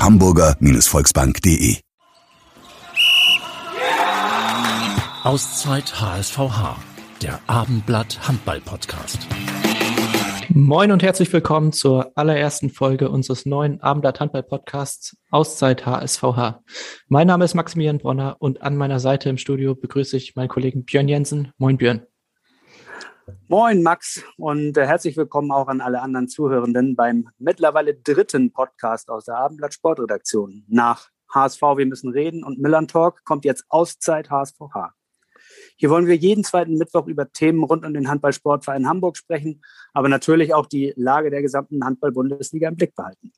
www.hamburger-volksbank.de Auszeit HSVH, der Abendblatt Handball Podcast. Moin und herzlich willkommen zur allerersten Folge unseres neuen Abendblatt Handball Podcasts Auszeit HSVH. Mein Name ist Maximilian Bronner und an meiner Seite im Studio begrüße ich meinen Kollegen Björn Jensen. Moin Björn. Moin Max und äh, herzlich willkommen auch an alle anderen Zuhörenden beim mittlerweile dritten Podcast aus der Abendblatt Sportredaktion. Nach HSV, wir müssen reden und Millern Talk kommt jetzt Auszeit HSVH. Hier wollen wir jeden zweiten Mittwoch über Themen rund um den Handballsportverein Hamburg sprechen, aber natürlich auch die Lage der gesamten Handball-Bundesliga im Blick behalten.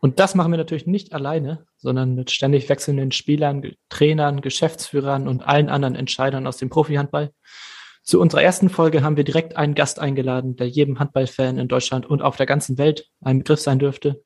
Und das machen wir natürlich nicht alleine, sondern mit ständig wechselnden Spielern, Trainern, Geschäftsführern und allen anderen Entscheidern aus dem Profi-Handball. Zu unserer ersten Folge haben wir direkt einen Gast eingeladen, der jedem Handballfan in Deutschland und auf der ganzen Welt ein Begriff sein dürfte.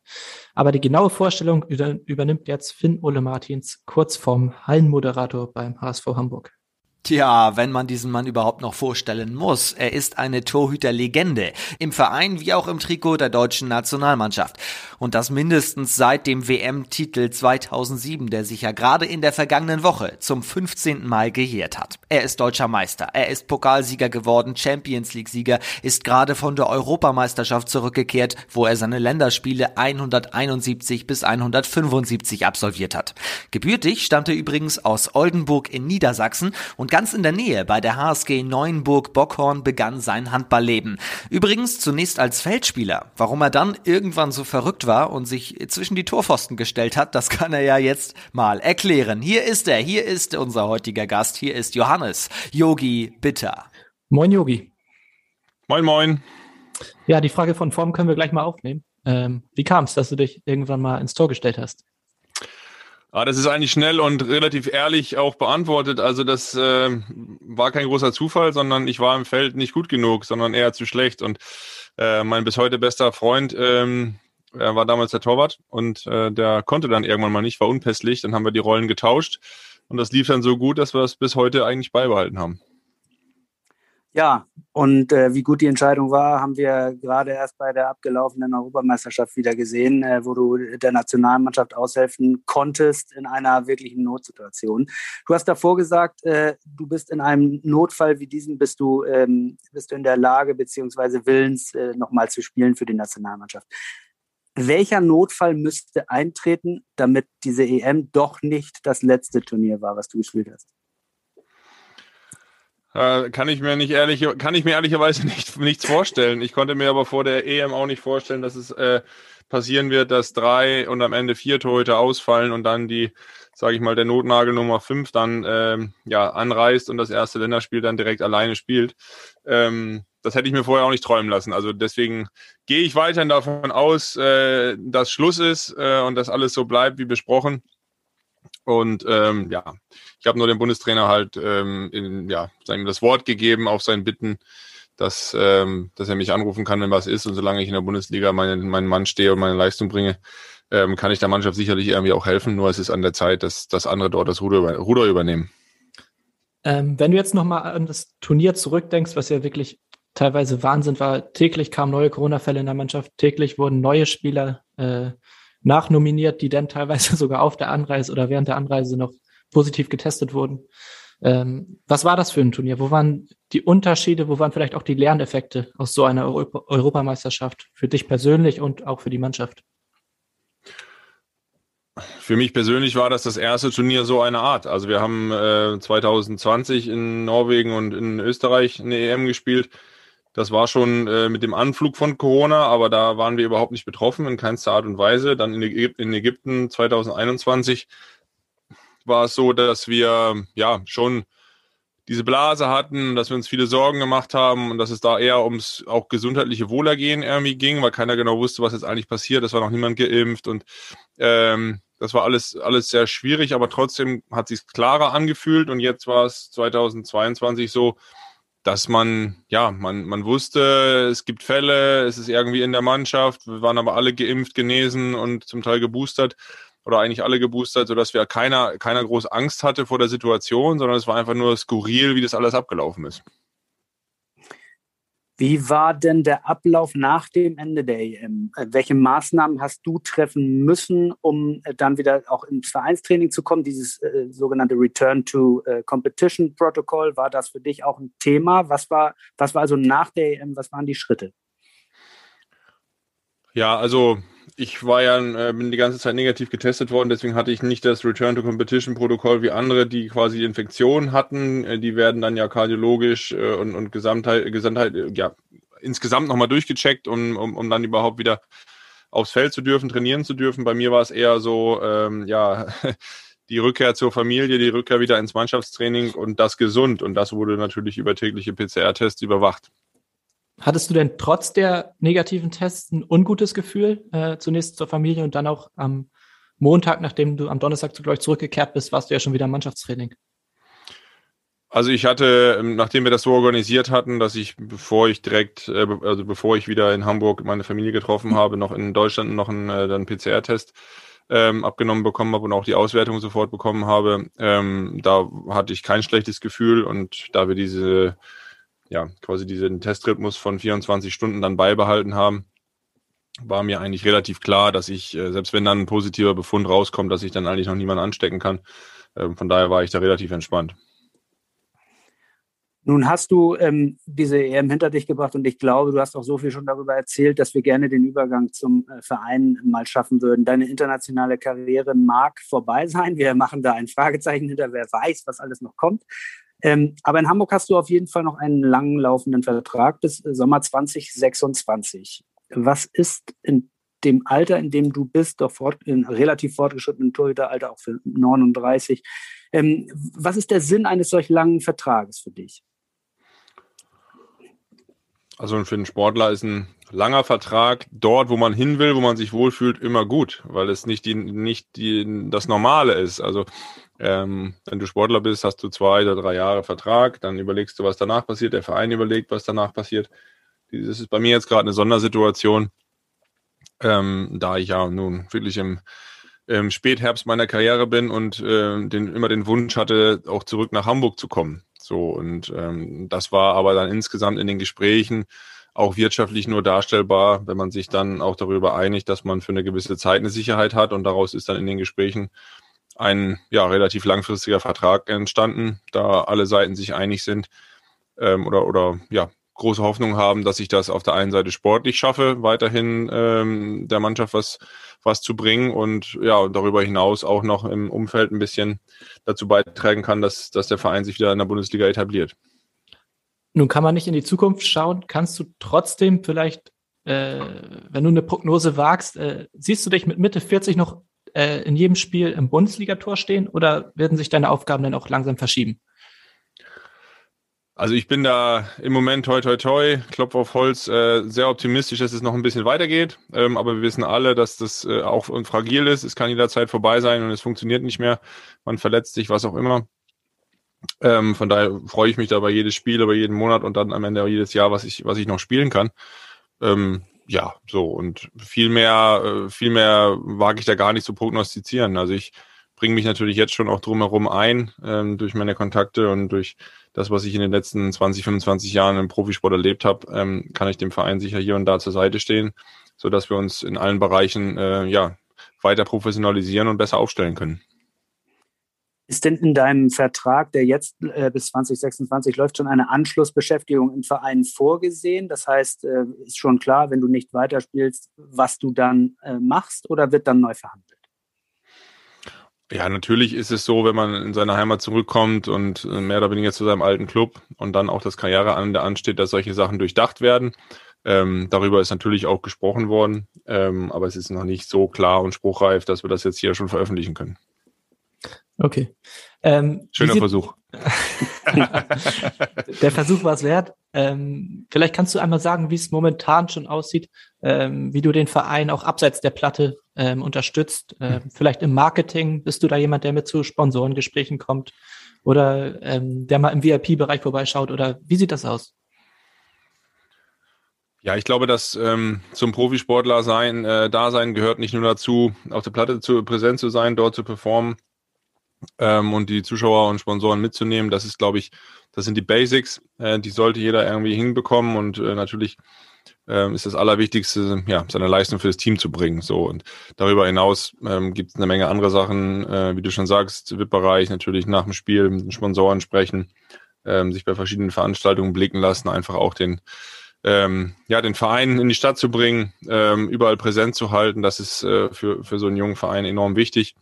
Aber die genaue Vorstellung übernimmt jetzt Finn Ole Martins, kurz vorm Hallenmoderator beim HSV Hamburg. Tja, wenn man diesen Mann überhaupt noch vorstellen muss. Er ist eine Torhüterlegende. Im Verein wie auch im Trikot der deutschen Nationalmannschaft. Und das mindestens seit dem WM-Titel 2007, der sich ja gerade in der vergangenen Woche zum 15. Mal gejährt hat. Er ist deutscher Meister. Er ist Pokalsieger geworden, Champions League-Sieger, ist gerade von der Europameisterschaft zurückgekehrt, wo er seine Länderspiele 171 bis 175 absolviert hat. Gebürtig stammt er übrigens aus Oldenburg in Niedersachsen und Ganz in der Nähe bei der HSG Neuenburg-Bockhorn begann sein Handballleben. Übrigens zunächst als Feldspieler. Warum er dann irgendwann so verrückt war und sich zwischen die Torpfosten gestellt hat, das kann er ja jetzt mal erklären. Hier ist er, hier ist unser heutiger Gast, hier ist Johannes Yogi Bitter. Moin Yogi. Moin moin. Ja, die Frage von Form können wir gleich mal aufnehmen. Ähm, wie kam es, dass du dich irgendwann mal ins Tor gestellt hast? Ah, das ist eigentlich schnell und relativ ehrlich auch beantwortet. Also das äh, war kein großer Zufall, sondern ich war im Feld nicht gut genug, sondern eher zu schlecht. Und äh, mein bis heute bester Freund ähm, er war damals der Torwart und äh, der konnte dann irgendwann mal nicht, war unpässlich. Dann haben wir die Rollen getauscht und das lief dann so gut, dass wir es bis heute eigentlich beibehalten haben. Ja, und äh, wie gut die Entscheidung war, haben wir gerade erst bei der abgelaufenen Europameisterschaft wieder gesehen, äh, wo du der Nationalmannschaft aushelfen konntest in einer wirklichen Notsituation. Du hast davor gesagt, äh, du bist in einem Notfall wie diesem, bist du, ähm, bist du in der Lage beziehungsweise willens, äh, nochmal zu spielen für die Nationalmannschaft. Welcher Notfall müsste eintreten, damit diese EM doch nicht das letzte Turnier war, was du gespielt hast? Äh, kann ich mir nicht ehrlich, kann ich mir ehrlicherweise nicht, nichts vorstellen. Ich konnte mir aber vor der EM auch nicht vorstellen, dass es äh, passieren wird, dass drei und am Ende vier Torhüter ausfallen und dann die, sage ich mal, der Notnagel Nummer fünf dann ähm, ja anreist und das erste Länderspiel dann direkt alleine spielt. Ähm, das hätte ich mir vorher auch nicht träumen lassen. Also deswegen gehe ich weiterhin davon aus, äh, dass Schluss ist äh, und dass alles so bleibt wie besprochen. Und ähm, ja, ich habe nur dem Bundestrainer halt ähm, in, ja, das Wort gegeben auf sein Bitten, dass, ähm, dass er mich anrufen kann, wenn was ist. Und solange ich in der Bundesliga meinen, meinen Mann stehe und meine Leistung bringe, ähm, kann ich der Mannschaft sicherlich irgendwie auch helfen. Nur es ist an der Zeit, dass, dass andere dort das Ruder, Ruder übernehmen. Ähm, wenn du jetzt nochmal an das Turnier zurückdenkst, was ja wirklich teilweise Wahnsinn war, täglich kamen neue Corona-Fälle in der Mannschaft, täglich wurden neue Spieler äh, nachnominiert, die dann teilweise sogar auf der Anreise oder während der Anreise noch positiv getestet wurden. Ähm, was war das für ein Turnier? Wo waren die Unterschiede? Wo waren vielleicht auch die Lerneffekte aus so einer Europa Europameisterschaft für dich persönlich und auch für die Mannschaft? Für mich persönlich war das das erste Turnier so einer Art. Also wir haben äh, 2020 in Norwegen und in Österreich eine EM gespielt. Das war schon äh, mit dem Anflug von Corona, aber da waren wir überhaupt nicht betroffen, in keinster Art und Weise. Dann in, Ägyp in Ägypten 2021 war es so, dass wir ja schon diese Blase hatten, dass wir uns viele Sorgen gemacht haben und dass es da eher ums auch gesundheitliche Wohlergehen irgendwie ging, weil keiner genau wusste, was jetzt eigentlich passiert. Es war noch niemand geimpft und ähm, das war alles, alles sehr schwierig, aber trotzdem hat sich klarer angefühlt und jetzt war es 2022 so, dass man, ja, man, man wusste, es gibt Fälle, es ist irgendwie in der Mannschaft, wir waren aber alle geimpft, genesen und zum Teil geboostert oder eigentlich alle geboostert, sodass wir keiner, keiner groß Angst hatte vor der Situation, sondern es war einfach nur skurril, wie das alles abgelaufen ist. Wie war denn der Ablauf nach dem Ende der EM? Äh, welche Maßnahmen hast du treffen müssen, um äh, dann wieder auch ins Vereinstraining zu kommen? Dieses äh, sogenannte Return to äh, Competition Protocol, war das für dich auch ein Thema? Was war, was war also nach der EM, was waren die Schritte? Ja, also ich war ja, äh, bin die ganze Zeit negativ getestet worden, deswegen hatte ich nicht das Return to Competition Protokoll wie andere, die quasi die Infektion hatten. Äh, die werden dann ja kardiologisch äh, und, und Gesamtheit, Gesamtheit, ja, insgesamt nochmal durchgecheckt, um, um, um dann überhaupt wieder aufs Feld zu dürfen, trainieren zu dürfen. Bei mir war es eher so, ähm, ja, die Rückkehr zur Familie, die Rückkehr wieder ins Mannschaftstraining und das gesund. Und das wurde natürlich über tägliche PCR-Tests überwacht. Hattest du denn trotz der negativen Tests ein ungutes Gefühl, äh, zunächst zur Familie und dann auch am Montag, nachdem du am Donnerstag zu euch zurückgekehrt bist, warst du ja schon wieder im Mannschaftstraining? Also ich hatte, ähm, nachdem wir das so organisiert hatten, dass ich, bevor ich direkt, äh, also bevor ich wieder in Hamburg meine Familie getroffen habe, noch in Deutschland noch einen, äh, einen PCR-Test ähm, abgenommen bekommen habe und auch die Auswertung sofort bekommen habe, ähm, da hatte ich kein schlechtes Gefühl und da wir diese ja, quasi diesen Testrhythmus von 24 Stunden dann beibehalten haben, war mir eigentlich relativ klar, dass ich, äh, selbst wenn dann ein positiver Befund rauskommt, dass ich dann eigentlich noch niemanden anstecken kann. Ähm, von daher war ich da relativ entspannt. Nun hast du ähm, diese EM hinter dich gebracht und ich glaube, du hast auch so viel schon darüber erzählt, dass wir gerne den Übergang zum äh, Verein mal schaffen würden. Deine internationale Karriere mag vorbei sein. Wir machen da ein Fragezeichen hinter, wer weiß, was alles noch kommt. Ähm, aber in Hamburg hast du auf jeden Fall noch einen lang laufenden Vertrag bis äh, Sommer 2026. Was ist in dem Alter, in dem du bist, doch fort, in relativ fortgeschrittenen Torhüteralter, auch für 39, ähm, was ist der Sinn eines solch langen Vertrages für dich? Also für einen Sportler ist ein langer Vertrag dort, wo man hin will, wo man sich wohlfühlt, immer gut, weil es nicht die, nicht die, das Normale ist. Also ähm, wenn du Sportler bist, hast du zwei oder drei Jahre Vertrag, dann überlegst du, was danach passiert, der Verein überlegt, was danach passiert. Das ist bei mir jetzt gerade eine Sondersituation, ähm, da ich ja nun wirklich im, im Spätherbst meiner Karriere bin und äh, den, immer den Wunsch hatte, auch zurück nach Hamburg zu kommen. So, und ähm, das war aber dann insgesamt in den Gesprächen auch wirtschaftlich nur darstellbar, wenn man sich dann auch darüber einigt, dass man für eine gewisse Zeit eine Sicherheit hat und daraus ist dann in den Gesprächen ein ja, relativ langfristiger Vertrag entstanden, da alle Seiten sich einig sind ähm, oder, oder ja, große Hoffnung haben, dass ich das auf der einen Seite sportlich schaffe, weiterhin ähm, der Mannschaft was, was zu bringen und ja, darüber hinaus auch noch im Umfeld ein bisschen dazu beitragen kann, dass, dass der Verein sich wieder in der Bundesliga etabliert. Nun kann man nicht in die Zukunft schauen. Kannst du trotzdem vielleicht, äh, wenn du eine Prognose wagst, äh, siehst du dich mit Mitte 40 noch äh, in jedem Spiel im Bundesligator stehen oder werden sich deine Aufgaben dann auch langsam verschieben? Also ich bin da im Moment toi toi toi, Klopf auf Holz, äh, sehr optimistisch, dass es noch ein bisschen weitergeht. Ähm, aber wir wissen alle, dass das äh, auch fragil ist. Es kann jederzeit vorbei sein und es funktioniert nicht mehr. Man verletzt sich, was auch immer. Ähm, von daher freue ich mich da bei jedes Spiel, über jeden Monat und dann am Ende auch jedes Jahr, was ich, was ich noch spielen kann. Ähm, ja, so und viel mehr, äh, viel mehr wage ich da gar nicht zu prognostizieren. Also ich bringe mich natürlich jetzt schon auch drumherum ein, ähm, durch meine Kontakte und durch das, was ich in den letzten 20, 25 Jahren im Profisport erlebt habe, ähm, kann ich dem Verein sicher hier und da zur Seite stehen, so dass wir uns in allen Bereichen äh, ja weiter professionalisieren und besser aufstellen können. Ist denn in deinem Vertrag, der jetzt äh, bis 2026 läuft, schon eine Anschlussbeschäftigung im Verein vorgesehen? Das heißt, äh, ist schon klar, wenn du nicht weiterspielst, was du dann äh, machst oder wird dann neu verhandelt? Ja, natürlich ist es so, wenn man in seine Heimat zurückkommt und äh, mehr oder weniger zu seinem alten Club und dann auch das Karriereende ansteht, dass solche Sachen durchdacht werden. Ähm, darüber ist natürlich auch gesprochen worden, ähm, aber es ist noch nicht so klar und spruchreif, dass wir das jetzt hier schon veröffentlichen können. Okay. Ähm, Schöner Versuch. Der Versuch war es wert. Ähm, vielleicht kannst du einmal sagen, wie es momentan schon aussieht, ähm, wie du den Verein auch abseits der Platte ähm, unterstützt. Ähm, vielleicht im Marketing bist du da jemand, der mit zu Sponsorengesprächen kommt oder ähm, der mal im VIP-Bereich vorbeischaut oder wie sieht das aus? Ja, ich glaube, dass ähm, zum Profisportler sein, äh, da sein gehört nicht nur dazu, auf der Platte zu präsent zu sein, dort zu performen, ähm, und die Zuschauer und Sponsoren mitzunehmen. Das ist, glaube ich, das sind die Basics, äh, die sollte jeder irgendwie hinbekommen und äh, natürlich ähm, ist das Allerwichtigste, ja, seine Leistung für das Team zu bringen. So und darüber hinaus ähm, gibt es eine Menge andere Sachen, äh, wie du schon sagst, VIP-Bereich natürlich nach dem Spiel mit den Sponsoren sprechen, ähm, sich bei verschiedenen Veranstaltungen blicken lassen, einfach auch den ähm, ja, den Verein in die Stadt zu bringen, ähm, überall präsent zu halten, das ist äh, für, für so einen jungen Verein enorm wichtig.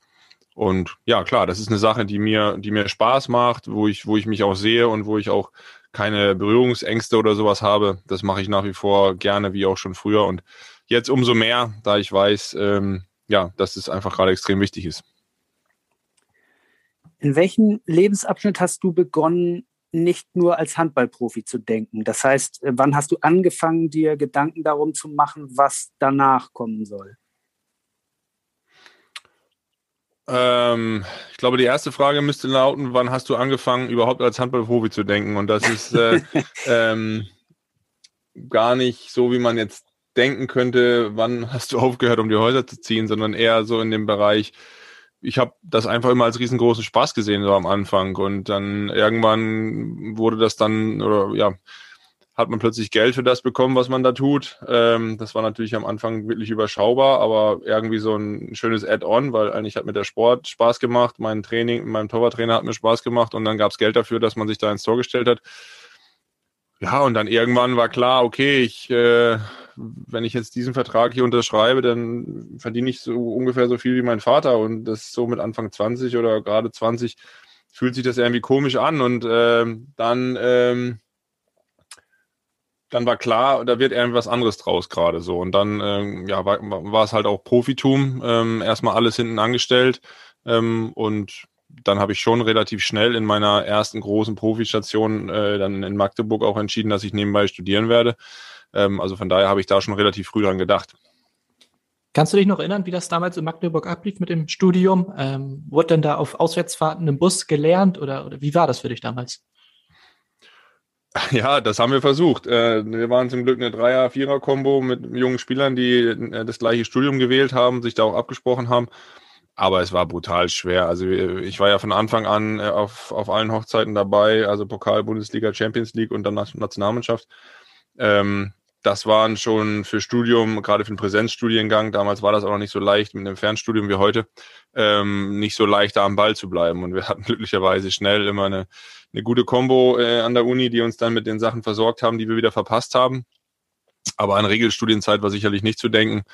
Und ja, klar, das ist eine Sache, die mir, die mir Spaß macht, wo ich, wo ich mich auch sehe und wo ich auch keine Berührungsängste oder sowas habe. Das mache ich nach wie vor gerne, wie auch schon früher. Und jetzt umso mehr, da ich weiß, ähm, ja, dass es einfach gerade extrem wichtig ist. In welchem Lebensabschnitt hast du begonnen, nicht nur als Handballprofi zu denken? Das heißt, wann hast du angefangen, dir Gedanken darum zu machen, was danach kommen soll? Ähm, ich glaube, die erste Frage müsste lauten, wann hast du angefangen, überhaupt als Handballprofi zu denken? Und das ist äh, ähm, gar nicht so, wie man jetzt denken könnte, wann hast du aufgehört, um die Häuser zu ziehen, sondern eher so in dem Bereich, ich habe das einfach immer als riesengroßen Spaß gesehen, so am Anfang. Und dann irgendwann wurde das dann, oder ja, hat man plötzlich Geld für das bekommen, was man da tut. Ähm, das war natürlich am Anfang wirklich überschaubar, aber irgendwie so ein schönes Add-on, weil eigentlich hat mir der Sport Spaß gemacht, mein Training, mein Torwarttrainer hat mir Spaß gemacht und dann gab es Geld dafür, dass man sich da ins Tor gestellt hat. Ja, und dann irgendwann war klar, okay, ich, äh, wenn ich jetzt diesen Vertrag hier unterschreibe, dann verdiene ich so ungefähr so viel wie mein Vater und das so mit Anfang 20 oder gerade 20 fühlt sich das irgendwie komisch an und äh, dann ähm, dann war klar, da wird irgendwas anderes draus gerade so. Und dann ähm, ja, war, war es halt auch Profitum, ähm, erstmal alles hinten angestellt. Ähm, und dann habe ich schon relativ schnell in meiner ersten großen Profistation äh, dann in Magdeburg auch entschieden, dass ich nebenbei studieren werde. Ähm, also von daher habe ich da schon relativ früh dran gedacht. Kannst du dich noch erinnern, wie das damals in Magdeburg ablief mit dem Studium? Ähm, wurde denn da auf Auswärtsfahrten im Bus gelernt oder, oder wie war das für dich damals? Ja, das haben wir versucht. Äh, wir waren zum Glück eine Dreier-, Vierer-Kombo mit jungen Spielern, die äh, das gleiche Studium gewählt haben, sich da auch abgesprochen haben. Aber es war brutal schwer. Also ich war ja von Anfang an äh, auf, auf allen Hochzeiten dabei, also Pokal, Bundesliga, Champions League und dann Nationalmannschaft. Ähm, das waren schon für Studium, gerade für den Präsenzstudiengang, damals war das auch noch nicht so leicht mit einem Fernstudium wie heute, ähm, nicht so leicht da am Ball zu bleiben. Und wir hatten glücklicherweise schnell immer eine, eine gute Combo äh, an der Uni, die uns dann mit den Sachen versorgt haben, die wir wieder verpasst haben. Aber an Regelstudienzeit war sicherlich nicht zu denken.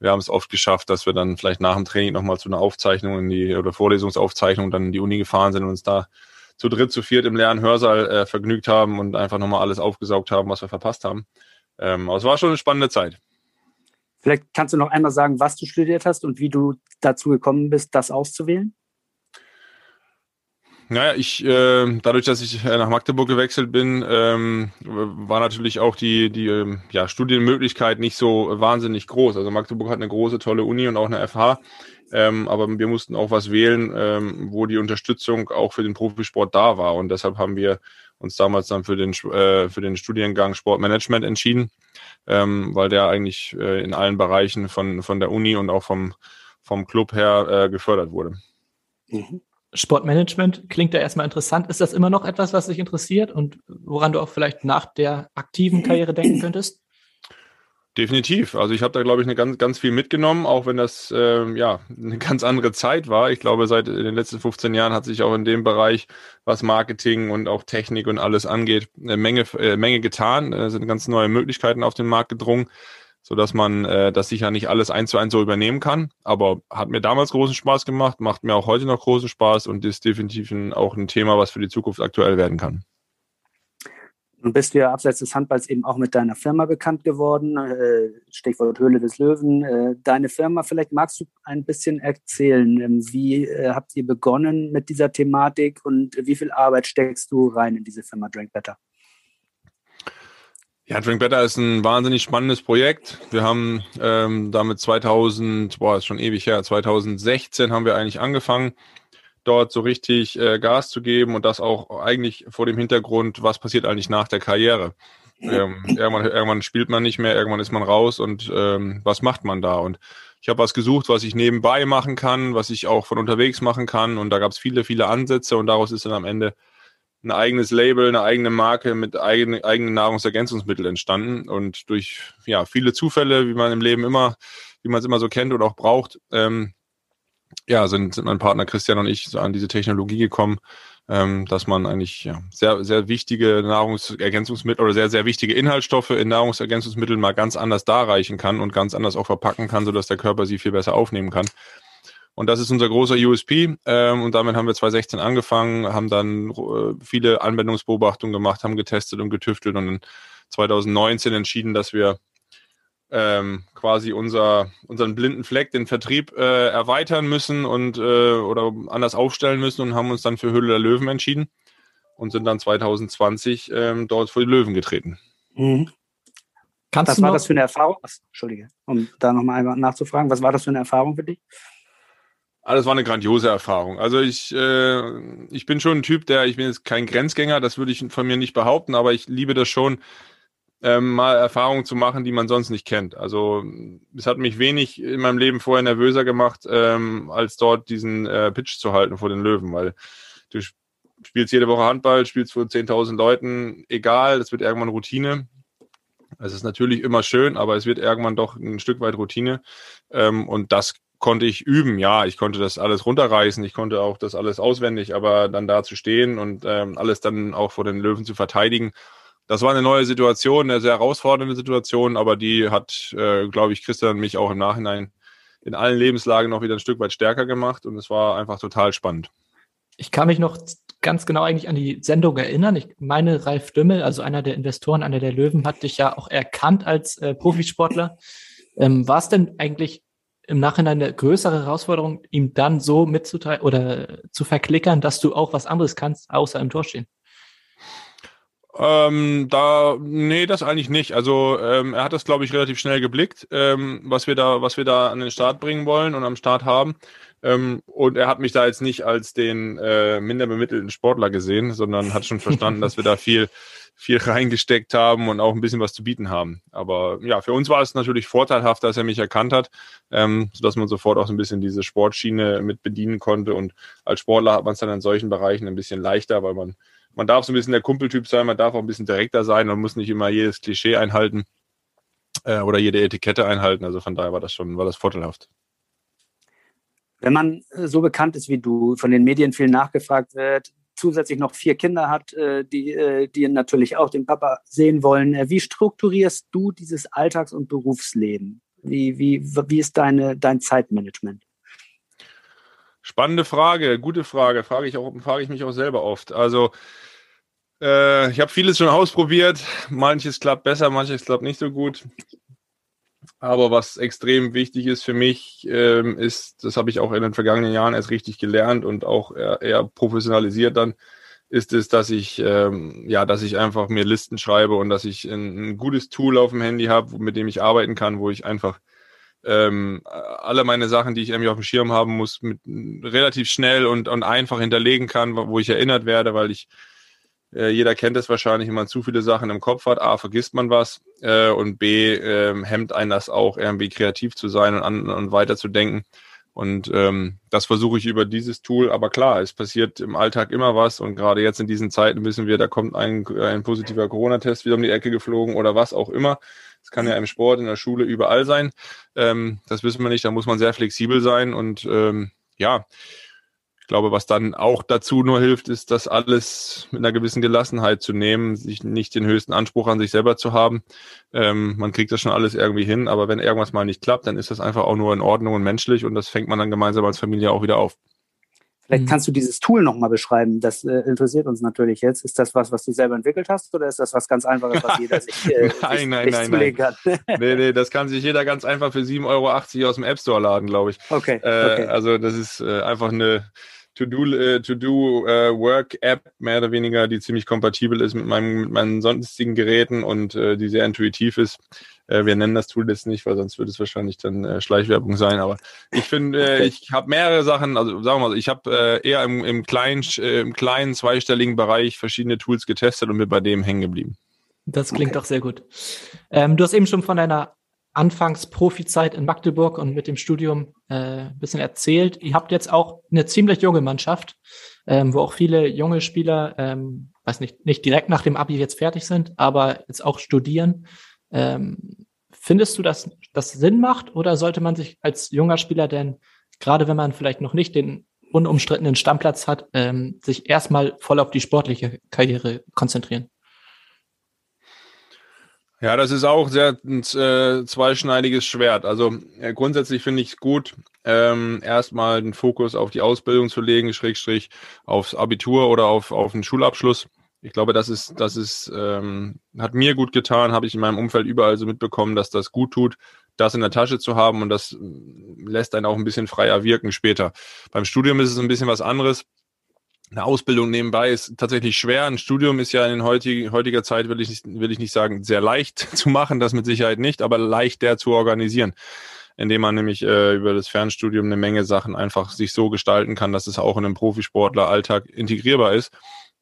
Wir haben es oft geschafft, dass wir dann vielleicht nach dem Training nochmal zu einer Aufzeichnung in die oder Vorlesungsaufzeichnung dann in die Uni gefahren sind und uns da zu dritt, zu viert im leeren Hörsaal äh, vergnügt haben und einfach nochmal alles aufgesaugt haben, was wir verpasst haben. Ähm, aber es war schon eine spannende Zeit. Vielleicht kannst du noch einmal sagen, was du studiert hast und wie du dazu gekommen bist, das auszuwählen? Naja, ich, äh, dadurch, dass ich äh, nach Magdeburg gewechselt bin, ähm, war natürlich auch die, die äh, ja, Studienmöglichkeit nicht so wahnsinnig groß. Also Magdeburg hat eine große, tolle Uni und auch eine FH. Ähm, aber wir mussten auch was wählen, ähm, wo die Unterstützung auch für den Profisport da war. Und deshalb haben wir uns damals dann für den, äh, für den Studiengang Sportmanagement entschieden, ähm, weil der eigentlich äh, in allen Bereichen von, von der Uni und auch vom, vom Club her äh, gefördert wurde. Mhm. Sportmanagement klingt ja erstmal interessant. Ist das immer noch etwas, was dich interessiert und woran du auch vielleicht nach der aktiven Karriere denken könntest? Definitiv. Also ich habe da, glaube ich, eine ganz, ganz viel mitgenommen, auch wenn das ähm, ja eine ganz andere Zeit war. Ich glaube, seit den letzten 15 Jahren hat sich auch in dem Bereich, was Marketing und auch Technik und alles angeht, eine Menge, äh, Menge getan. Es sind ganz neue Möglichkeiten auf den Markt gedrungen, so dass man äh, das sicher nicht alles eins zu eins so übernehmen kann. Aber hat mir damals großen Spaß gemacht, macht mir auch heute noch großen Spaß und ist definitiv ein, auch ein Thema, was für die Zukunft aktuell werden kann. Nun bist du ja abseits des Handballs eben auch mit deiner Firma bekannt geworden. Äh, Stichwort Höhle des Löwen. Äh, deine Firma, vielleicht magst du ein bisschen erzählen. Ähm, wie äh, habt ihr begonnen mit dieser Thematik und wie viel Arbeit steckst du rein in diese Firma Drink Better? Ja, Drink Better ist ein wahnsinnig spannendes Projekt. Wir haben ähm, damit 2000, boah, ist schon ewig her, 2016 haben wir eigentlich angefangen dort so richtig äh, Gas zu geben und das auch eigentlich vor dem Hintergrund, was passiert eigentlich nach der Karriere. Ähm, irgendwann, irgendwann spielt man nicht mehr, irgendwann ist man raus und ähm, was macht man da? Und ich habe was gesucht, was ich nebenbei machen kann, was ich auch von unterwegs machen kann und da gab es viele, viele Ansätze und daraus ist dann am Ende ein eigenes Label, eine eigene Marke mit eigenen, eigenen Nahrungsergänzungsmitteln entstanden und durch ja viele Zufälle, wie man im Leben immer, wie man es immer so kennt und auch braucht, ähm, ja, sind, sind mein Partner Christian und ich an diese Technologie gekommen, ähm, dass man eigentlich ja, sehr, sehr wichtige Nahrungsergänzungsmittel oder sehr, sehr wichtige Inhaltsstoffe in Nahrungsergänzungsmitteln mal ganz anders darreichen kann und ganz anders auch verpacken kann, sodass der Körper sie viel besser aufnehmen kann. Und das ist unser großer USP. Ähm, und damit haben wir 2016 angefangen, haben dann äh, viele Anwendungsbeobachtungen gemacht, haben getestet und getüftelt und 2019 entschieden, dass wir ähm, quasi unser, unseren blinden Fleck, den Vertrieb äh, erweitern müssen und äh, oder anders aufstellen müssen und haben uns dann für Höhle der Löwen entschieden und sind dann 2020 ähm, dort vor die Löwen getreten. Mhm. Kannst was war das für eine Erfahrung? Ach, Entschuldige, um da nochmal einmal nachzufragen, was war das für eine Erfahrung für dich? Alles war eine grandiose Erfahrung. Also ich, äh, ich bin schon ein Typ, der, ich bin jetzt kein Grenzgänger, das würde ich von mir nicht behaupten, aber ich liebe das schon, ähm, mal Erfahrungen zu machen, die man sonst nicht kennt. Also es hat mich wenig in meinem Leben vorher nervöser gemacht, ähm, als dort diesen äh, Pitch zu halten vor den Löwen, weil du spielst jede Woche Handball, spielst vor 10.000 Leuten, egal, das wird irgendwann Routine. Es ist natürlich immer schön, aber es wird irgendwann doch ein Stück weit Routine. Ähm, und das konnte ich üben. Ja, ich konnte das alles runterreißen, ich konnte auch das alles auswendig, aber dann da zu stehen und ähm, alles dann auch vor den Löwen zu verteidigen, das war eine neue Situation, eine sehr herausfordernde Situation, aber die hat, äh, glaube ich, Christian mich auch im Nachhinein in allen Lebenslagen noch wieder ein Stück weit stärker gemacht und es war einfach total spannend. Ich kann mich noch ganz genau eigentlich an die Sendung erinnern. Ich meine, Ralf Dümmel, also einer der Investoren, einer der Löwen, hat dich ja auch erkannt als äh, Profisportler. Ähm, war es denn eigentlich im Nachhinein eine größere Herausforderung, ihm dann so mitzuteilen oder zu verklickern, dass du auch was anderes kannst, außer im Tor stehen? Ähm, da, nee, das eigentlich nicht. Also ähm, er hat das, glaube ich, relativ schnell geblickt, ähm, was wir da, was wir da an den Start bringen wollen und am Start haben. Ähm, und er hat mich da jetzt nicht als den äh, minder bemittelten Sportler gesehen, sondern hat schon verstanden, dass wir da viel, viel reingesteckt haben und auch ein bisschen was zu bieten haben. Aber ja, für uns war es natürlich vorteilhaft, dass er mich erkannt hat, ähm, sodass man sofort auch so ein bisschen diese Sportschiene mit bedienen konnte. Und als Sportler hat man es dann in solchen Bereichen ein bisschen leichter, weil man man darf so ein bisschen der Kumpeltyp sein, man darf auch ein bisschen direkter sein, man muss nicht immer jedes Klischee einhalten äh, oder jede Etikette einhalten. Also von daher war das schon, war das vorteilhaft. Wenn man äh, so bekannt ist wie du, von den Medien viel nachgefragt wird, zusätzlich noch vier Kinder hat, äh, die, äh, die natürlich auch den Papa sehen wollen, wie strukturierst du dieses Alltags- und Berufsleben? Wie, wie, wie ist deine, dein Zeitmanagement? Spannende Frage, gute Frage. Frage ich, auch, frage ich mich auch selber oft. Also, äh, ich habe vieles schon ausprobiert. Manches klappt besser, manches klappt nicht so gut. Aber was extrem wichtig ist für mich, ähm, ist, das habe ich auch in den vergangenen Jahren erst richtig gelernt und auch eher, eher professionalisiert dann, ist es, dass ich ähm, ja, dass ich einfach mir Listen schreibe und dass ich ein, ein gutes Tool auf dem Handy habe, mit dem ich arbeiten kann, wo ich einfach ähm, alle meine Sachen, die ich irgendwie auf dem Schirm haben muss, mit relativ schnell und, und einfach hinterlegen kann, wo ich erinnert werde, weil ich äh, jeder kennt es wahrscheinlich, wenn man zu viele Sachen im Kopf hat. A, vergisst man was äh, und B, äh, hemmt einen das auch, irgendwie kreativ zu sein und, an, und weiterzudenken. Und ähm, das versuche ich über dieses Tool. Aber klar, es passiert im Alltag immer was. Und gerade jetzt in diesen Zeiten wissen wir, da kommt ein, ein positiver Corona-Test wieder um die Ecke geflogen oder was auch immer. Es kann ja im Sport, in der Schule, überall sein. Ähm, das wissen wir nicht. Da muss man sehr flexibel sein. Und ähm, ja, ich glaube, was dann auch dazu nur hilft, ist, das alles mit einer gewissen Gelassenheit zu nehmen, sich nicht den höchsten Anspruch an sich selber zu haben. Ähm, man kriegt das schon alles irgendwie hin, aber wenn irgendwas mal nicht klappt, dann ist das einfach auch nur in Ordnung und menschlich und das fängt man dann gemeinsam als Familie auch wieder auf. Vielleicht mhm. kannst du dieses Tool nochmal beschreiben. Das äh, interessiert uns natürlich jetzt. Ist das was, was du selber entwickelt hast oder ist das was ganz Einfaches, was jeder sich, äh, nein, sich, nein, sich nein, kann? nee, nee, das kann sich jeder ganz einfach für 7,80 Euro aus dem App Store laden, glaube ich. Okay, äh, okay. Also das ist äh, einfach eine To-Do äh, to -do, äh, Work App mehr oder weniger, die ziemlich kompatibel ist mit, meinem, mit meinen sonstigen Geräten und äh, die sehr intuitiv ist. Äh, wir nennen das Tool jetzt nicht, weil sonst würde es wahrscheinlich dann äh, Schleichwerbung sein. Aber ich finde, äh, ich habe mehrere Sachen, also sagen wir mal, ich habe äh, eher im, im, kleinen, äh, im kleinen zweistelligen Bereich verschiedene Tools getestet und bin bei dem hängen geblieben. Das klingt okay. doch sehr gut. Ähm, du hast eben schon von deiner Anfangs-Profi-Zeit in Magdeburg und mit dem Studium äh, ein bisschen erzählt. Ihr habt jetzt auch eine ziemlich junge Mannschaft, ähm, wo auch viele junge Spieler, ähm, weiß nicht, nicht direkt nach dem Abi jetzt fertig sind, aber jetzt auch studieren. Ähm, findest du, dass das Sinn macht oder sollte man sich als junger Spieler denn, gerade wenn man vielleicht noch nicht den unumstrittenen Stammplatz hat, ähm, sich erstmal voll auf die sportliche Karriere konzentrieren? Ja, das ist auch sehr ein äh, zweischneidiges Schwert. Also äh, grundsätzlich finde ich es gut, ähm, erstmal den Fokus auf die Ausbildung zu legen, Schrägstrich aufs Abitur oder auf, auf den Schulabschluss. Ich glaube, das ist, das ist, ähm, hat mir gut getan, habe ich in meinem Umfeld überall so mitbekommen, dass das gut tut, das in der Tasche zu haben und das äh, lässt einen auch ein bisschen freier wirken später. Beim Studium ist es ein bisschen was anderes. Eine Ausbildung nebenbei ist tatsächlich schwer. Ein Studium ist ja in heutig, heutiger Zeit, will ich, nicht, will ich nicht sagen, sehr leicht zu machen, das mit Sicherheit nicht, aber leicht der zu organisieren indem man nämlich äh, über das Fernstudium eine Menge Sachen einfach sich so gestalten kann, dass es auch in einem Profisportler-Alltag integrierbar ist.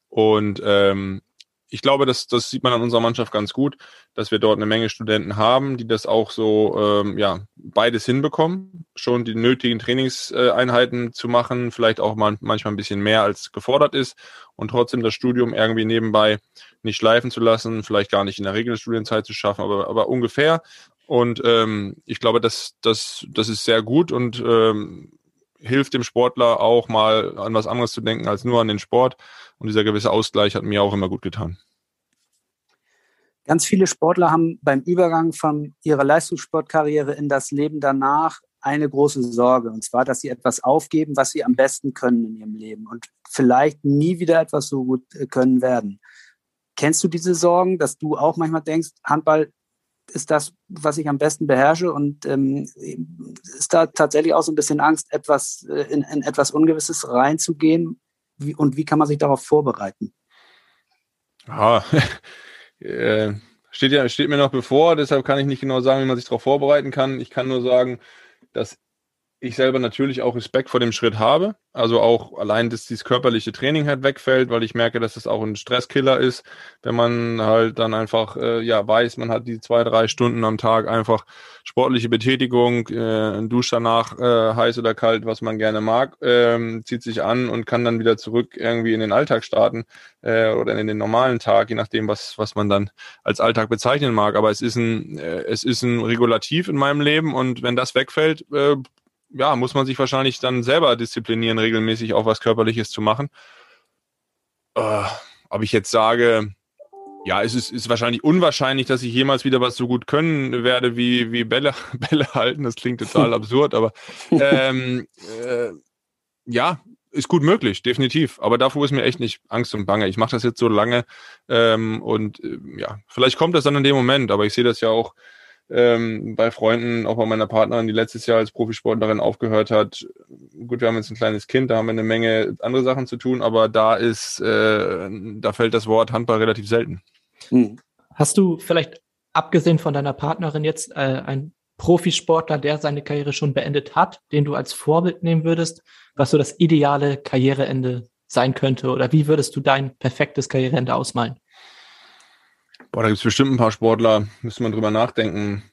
Und ähm, ich glaube, das, das sieht man an unserer Mannschaft ganz gut, dass wir dort eine Menge Studenten haben, die das auch so, ähm, ja, beides hinbekommen, schon die nötigen Trainingseinheiten zu machen, vielleicht auch mal manchmal ein bisschen mehr als gefordert ist und trotzdem das Studium irgendwie nebenbei nicht schleifen zu lassen, vielleicht gar nicht in der Regelstudienzeit zu schaffen, aber, aber ungefähr. Und ähm, ich glaube, das, das, das ist sehr gut und ähm, hilft dem Sportler auch mal an was anderes zu denken als nur an den Sport. Und dieser gewisse Ausgleich hat mir auch immer gut getan. Ganz viele Sportler haben beim Übergang von ihrer Leistungssportkarriere in das Leben danach eine große Sorge, und zwar, dass sie etwas aufgeben, was sie am besten können in ihrem Leben und vielleicht nie wieder etwas so gut äh, können werden. Kennst du diese Sorgen, dass du auch manchmal denkst, Handball ist das, was ich am besten beherrsche und ähm, ist da tatsächlich auch so ein bisschen Angst, etwas äh, in, in, etwas Ungewisses reinzugehen? Wie, und wie kann man sich darauf vorbereiten? Ja, äh, steht ja steht mir noch bevor, deshalb kann ich nicht genau sagen, wie man sich darauf vorbereiten kann. Ich kann nur sagen, dass ich selber natürlich auch Respekt vor dem Schritt habe. Also auch allein, dass dieses körperliche Training halt wegfällt, weil ich merke, dass das auch ein Stresskiller ist, wenn man halt dann einfach äh, ja weiß, man hat die zwei, drei Stunden am Tag einfach sportliche Betätigung, äh, ein Dusch danach, äh, heiß oder kalt, was man gerne mag, ähm, zieht sich an und kann dann wieder zurück irgendwie in den Alltag starten äh, oder in den normalen Tag, je nachdem, was, was man dann als Alltag bezeichnen mag. Aber es ist ein, äh, es ist ein Regulativ in meinem Leben und wenn das wegfällt, äh, ja, muss man sich wahrscheinlich dann selber disziplinieren, regelmäßig auch was Körperliches zu machen. Äh, ob ich jetzt sage, ja, es ist, ist wahrscheinlich unwahrscheinlich, dass ich jemals wieder was so gut können werde wie, wie Bälle, Bälle halten. Das klingt total absurd, aber ähm, äh, ja, ist gut möglich, definitiv. Aber davor ist mir echt nicht Angst und Bange. Ich mache das jetzt so lange ähm, und äh, ja, vielleicht kommt das dann in dem Moment, aber ich sehe das ja auch ähm, bei Freunden, auch bei meiner Partnerin, die letztes Jahr als Profisportlerin aufgehört hat. Gut, wir haben jetzt ein kleines Kind, da haben wir eine Menge andere Sachen zu tun, aber da ist, äh, da fällt das Wort Handball relativ selten. Hm. Hast du vielleicht abgesehen von deiner Partnerin jetzt äh, einen Profisportler, der seine Karriere schon beendet hat, den du als Vorbild nehmen würdest, was so das ideale Karriereende sein könnte? Oder wie würdest du dein perfektes Karriereende ausmalen? Boah, da gibt es bestimmt ein paar Sportler, müsste man drüber nachdenken.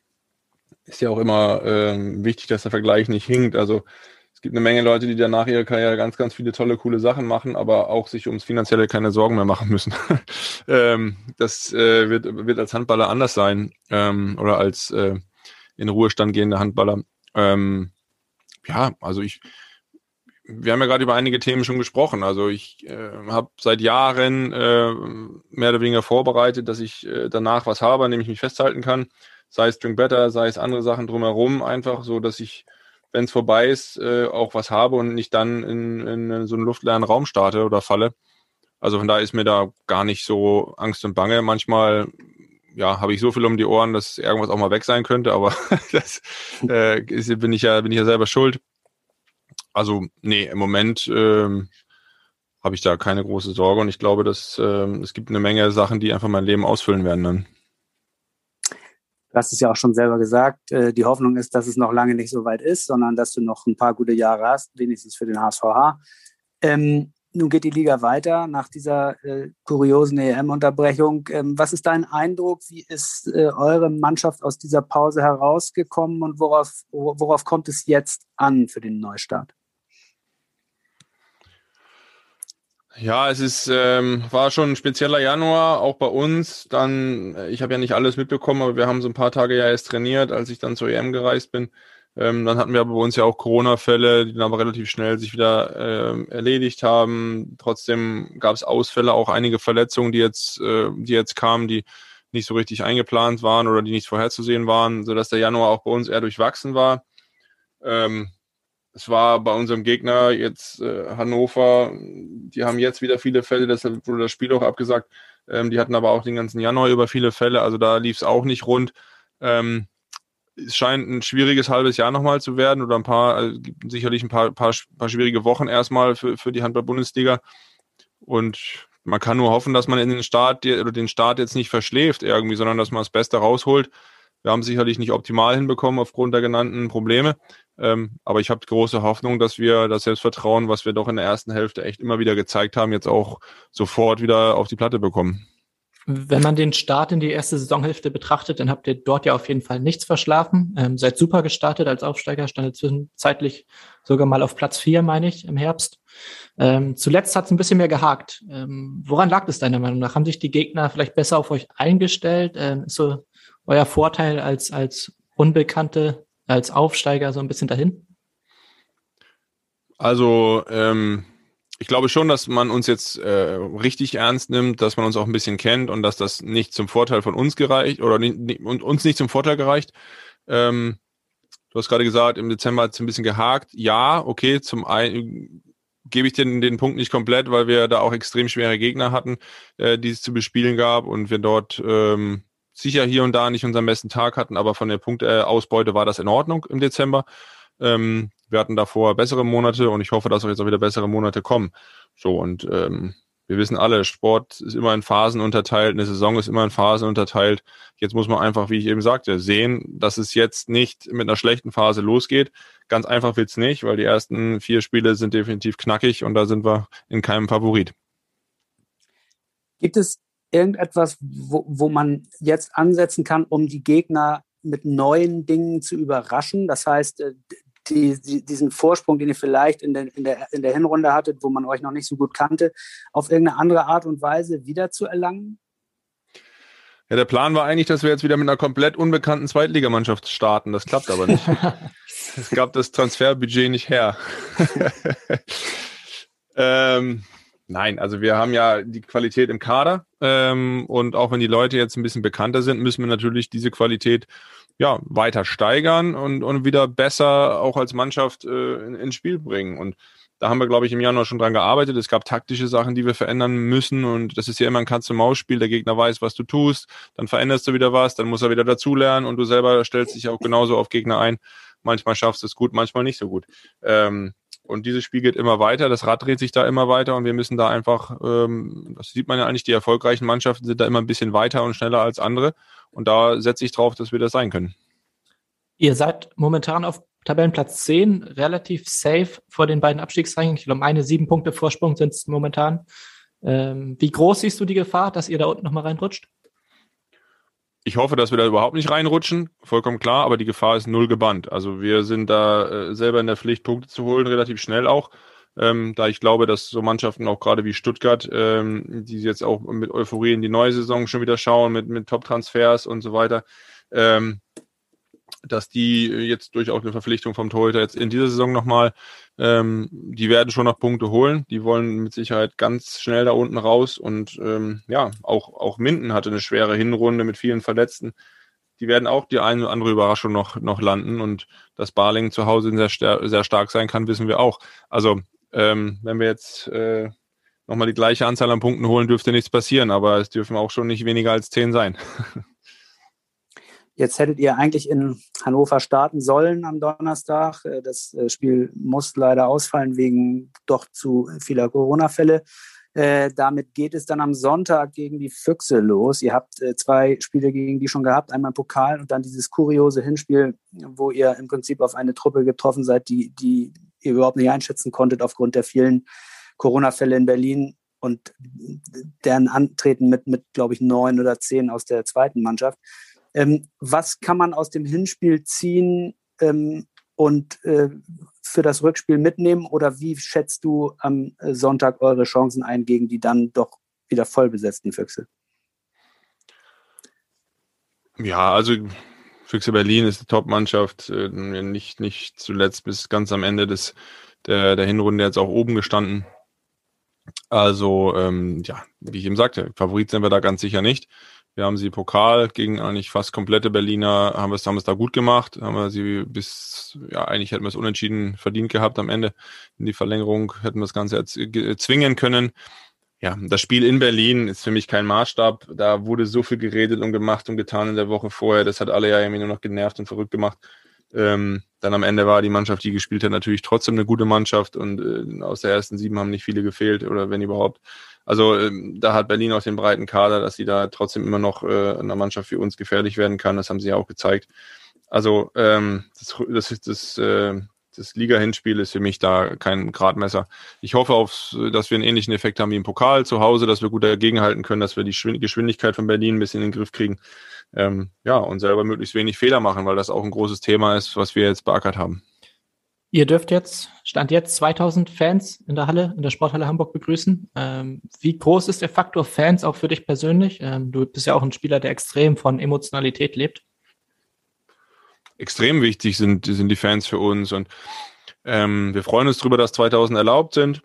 Ist ja auch immer ähm, wichtig, dass der Vergleich nicht hinkt. Also es gibt eine Menge Leute, die danach ihrer Karriere ganz, ganz viele tolle, coole Sachen machen, aber auch sich ums Finanzielle keine Sorgen mehr machen müssen. ähm, das äh, wird, wird als Handballer anders sein ähm, oder als äh, in Ruhestand gehender Handballer. Ähm, ja, also ich, wir haben ja gerade über einige Themen schon gesprochen. Also ich äh, habe seit Jahren äh, mehr oder weniger vorbereitet, dass ich äh, danach was habe, an dem ich mich festhalten kann. Sei es Drink Better, sei es andere Sachen drumherum, einfach so, dass ich, wenn es vorbei ist, äh, auch was habe und nicht dann in, in so einen luftleeren Raum starte oder falle. Also von daher ist mir da gar nicht so Angst und Bange. Manchmal ja, habe ich so viel um die Ohren, dass irgendwas auch mal weg sein könnte, aber das äh, ist, bin ich ja bin ich ja selber schuld. Also nee, im Moment ähm, habe ich da keine große Sorge und ich glaube, dass ähm, es gibt eine Menge Sachen, die einfach mein Leben ausfüllen werden dann. Du hast es ja auch schon selber gesagt, äh, die Hoffnung ist, dass es noch lange nicht so weit ist, sondern dass du noch ein paar gute Jahre hast, wenigstens für den HSVH. Ähm, nun geht die Liga weiter nach dieser äh, kuriosen EM-Unterbrechung. Ähm, was ist dein Eindruck? Wie ist äh, eure Mannschaft aus dieser Pause herausgekommen und worauf, worauf kommt es jetzt an für den Neustart? Ja, es ist ähm, war schon ein spezieller Januar, auch bei uns. Dann, äh, ich habe ja nicht alles mitbekommen, aber wir haben so ein paar Tage ja erst trainiert, als ich dann zur EM gereist bin. Ähm, dann hatten wir aber bei uns ja auch Corona-Fälle, die dann aber relativ schnell sich wieder äh, erledigt haben. Trotzdem gab es Ausfälle, auch einige Verletzungen, die jetzt, äh, die jetzt kamen, die nicht so richtig eingeplant waren oder die nicht vorherzusehen waren, sodass der Januar auch bei uns eher durchwachsen war. Ähm, es war bei unserem Gegner jetzt äh, Hannover, die haben jetzt wieder viele Fälle, deshalb wurde das Spiel auch abgesagt. Ähm, die hatten aber auch den ganzen Januar über viele Fälle, also da lief es auch nicht rund. Ähm, es scheint ein schwieriges halbes Jahr nochmal zu werden oder ein paar, also sicherlich ein paar, paar, paar schwierige Wochen erstmal für, für die Handball-Bundesliga. Und man kann nur hoffen, dass man in den Start oder den Start jetzt nicht verschläft irgendwie, sondern dass man das Beste rausholt. Wir haben sicherlich nicht optimal hinbekommen aufgrund der genannten Probleme. Ähm, aber ich habe große Hoffnung, dass wir das Selbstvertrauen, was wir doch in der ersten Hälfte echt immer wieder gezeigt haben, jetzt auch sofort wieder auf die Platte bekommen. Wenn man den Start in die erste Saisonhälfte betrachtet, dann habt ihr dort ja auf jeden Fall nichts verschlafen. Ähm, seid super gestartet als Aufsteiger, standet zwischenzeitlich sogar mal auf Platz vier, meine ich, im Herbst. Ähm, zuletzt hat es ein bisschen mehr gehakt. Ähm, woran lag es deiner Meinung nach? Haben sich die Gegner vielleicht besser auf euch eingestellt? Ähm, ist so euer Vorteil als, als Unbekannte, als Aufsteiger so ein bisschen dahin? Also, ähm, ich glaube schon, dass man uns jetzt äh, richtig ernst nimmt, dass man uns auch ein bisschen kennt und dass das nicht zum Vorteil von uns gereicht oder und uns nicht zum Vorteil gereicht. Ähm, du hast gerade gesagt, im Dezember hat es ein bisschen gehakt. Ja, okay, zum einen gebe ich den, den Punkt nicht komplett, weil wir da auch extrem schwere Gegner hatten, äh, die es zu bespielen gab und wir dort ähm, sicher hier und da nicht unseren besten Tag hatten, aber von der Punktausbeute war das in Ordnung im Dezember. Ähm, wir hatten davor bessere Monate und ich hoffe, dass auch jetzt auch wieder bessere Monate kommen. So und ähm, wir wissen alle, Sport ist immer in Phasen unterteilt, eine Saison ist immer in Phasen unterteilt. Jetzt muss man einfach, wie ich eben sagte, sehen, dass es jetzt nicht mit einer schlechten Phase losgeht. Ganz einfach wird's nicht, weil die ersten vier Spiele sind definitiv knackig und da sind wir in keinem Favorit. Gibt es irgendetwas, wo, wo man jetzt ansetzen kann, um die Gegner mit neuen Dingen zu überraschen? Das heißt, äh, die, die, diesen Vorsprung, den ihr vielleicht in der, in, der, in der Hinrunde hattet, wo man euch noch nicht so gut kannte, auf irgendeine andere Art und Weise wieder zu erlangen? Ja, der Plan war eigentlich, dass wir jetzt wieder mit einer komplett unbekannten Zweitligamannschaft starten. Das klappt aber nicht. es gab das Transferbudget nicht her. ähm, nein, also wir haben ja die Qualität im Kader ähm, und auch wenn die Leute jetzt ein bisschen bekannter sind, müssen wir natürlich diese Qualität ja, weiter steigern und, und wieder besser auch als Mannschaft äh, in, ins Spiel bringen. Und da haben wir, glaube ich, im Januar schon dran gearbeitet. Es gab taktische Sachen, die wir verändern müssen. Und das ist ja immer ein Katz-und-Maus-Spiel. Der Gegner weiß, was du tust. Dann veränderst du wieder was. Dann muss er wieder dazulernen. Und du selber stellst dich auch genauso auf Gegner ein. Manchmal schaffst du es gut, manchmal nicht so gut. Ähm, und dieses Spiel geht immer weiter. Das Rad dreht sich da immer weiter. Und wir müssen da einfach, ähm, das sieht man ja eigentlich, die erfolgreichen Mannschaften sind da immer ein bisschen weiter und schneller als andere. Und da setze ich drauf, dass wir das sein können. Ihr seid momentan auf Tabellenplatz 10, relativ safe vor den beiden Abstiegsrängen. Ich glaube, eine sieben Punkte Vorsprung sind es momentan. Ähm, wie groß siehst du die Gefahr, dass ihr da unten nochmal reinrutscht? Ich hoffe, dass wir da überhaupt nicht reinrutschen, vollkommen klar, aber die Gefahr ist null gebannt. Also wir sind da äh, selber in der Pflicht, Punkte zu holen, relativ schnell auch. Ähm, da ich glaube, dass so Mannschaften auch gerade wie Stuttgart, ähm, die jetzt auch mit Euphorie in die neue Saison schon wieder schauen, mit, mit Top-Transfers und so weiter, ähm, dass die jetzt durch auch eine Verpflichtung vom Torhüter jetzt in dieser Saison nochmal, ähm, die werden schon noch Punkte holen. Die wollen mit Sicherheit ganz schnell da unten raus und ähm, ja, auch, auch Minden hatte eine schwere Hinrunde mit vielen Verletzten. die werden auch die eine oder andere Überraschung noch, noch landen und dass Barling zu Hause sehr, sehr stark sein kann, wissen wir auch. Also ähm, wenn wir jetzt äh, nochmal die gleiche Anzahl an Punkten holen, dürfte nichts passieren, aber es dürfen auch schon nicht weniger als zehn sein. Jetzt hättet ihr eigentlich in Hannover starten sollen am Donnerstag. Äh, das äh, Spiel muss leider ausfallen wegen doch zu vieler Corona-Fälle. Äh, damit geht es dann am Sonntag gegen die Füchse los. Ihr habt zwei Spiele gegen die schon gehabt, einmal Pokal und dann dieses kuriose Hinspiel, wo ihr im Prinzip auf eine Truppe getroffen seid, die, die ihr überhaupt nicht einschätzen konntet aufgrund der vielen Corona-Fälle in Berlin und deren Antreten mit, mit glaube ich, neun oder zehn aus der zweiten Mannschaft. Ähm, was kann man aus dem Hinspiel ziehen ähm, und äh, für das Rückspiel mitnehmen? Oder wie schätzt du am äh, Sonntag eure Chancen ein gegen die dann doch wieder voll besetzten Füchse? Ja, also Füchse Berlin ist eine Top-Mannschaft, äh, nicht, nicht zuletzt bis ganz am Ende des, der, der Hinrunde jetzt auch oben gestanden. Also, ähm, ja, wie ich eben sagte, Favorit sind wir da ganz sicher nicht. Wir haben sie Pokal gegen eigentlich fast komplette Berliner, haben wir es, haben da gut gemacht, haben wir sie bis, ja, eigentlich hätten wir es unentschieden verdient gehabt am Ende. In die Verlängerung hätten wir das Ganze zwingen können. Ja, das Spiel in Berlin ist für mich kein Maßstab. Da wurde so viel geredet und gemacht und getan in der Woche vorher. Das hat alle ja irgendwie nur noch genervt und verrückt gemacht. Ähm, dann am Ende war die Mannschaft, die gespielt hat, natürlich trotzdem eine gute Mannschaft und äh, aus der ersten sieben haben nicht viele gefehlt oder wenn überhaupt. Also ähm, da hat Berlin auch den breiten Kader, dass sie da trotzdem immer noch äh, einer Mannschaft für uns gefährlich werden kann. Das haben sie ja auch gezeigt. Also ähm, das, das, das, äh, das Liga-Hinspiel ist für mich da kein Gradmesser. Ich hoffe, auf, dass wir einen ähnlichen Effekt haben wie im Pokal zu Hause, dass wir gut dagegenhalten können, dass wir die Geschwindigkeit von Berlin ein bisschen in den Griff kriegen ähm, ja, und selber möglichst wenig Fehler machen, weil das auch ein großes Thema ist, was wir jetzt beackert haben. Ihr dürft jetzt, stand jetzt 2000 Fans in der Halle, in der Sporthalle Hamburg begrüßen. Ähm, wie groß ist der Faktor Fans auch für dich persönlich? Ähm, du bist ja auch ein Spieler, der extrem von Emotionalität lebt. Extrem wichtig sind, sind die Fans für uns und ähm, wir freuen uns darüber, dass 2000 erlaubt sind.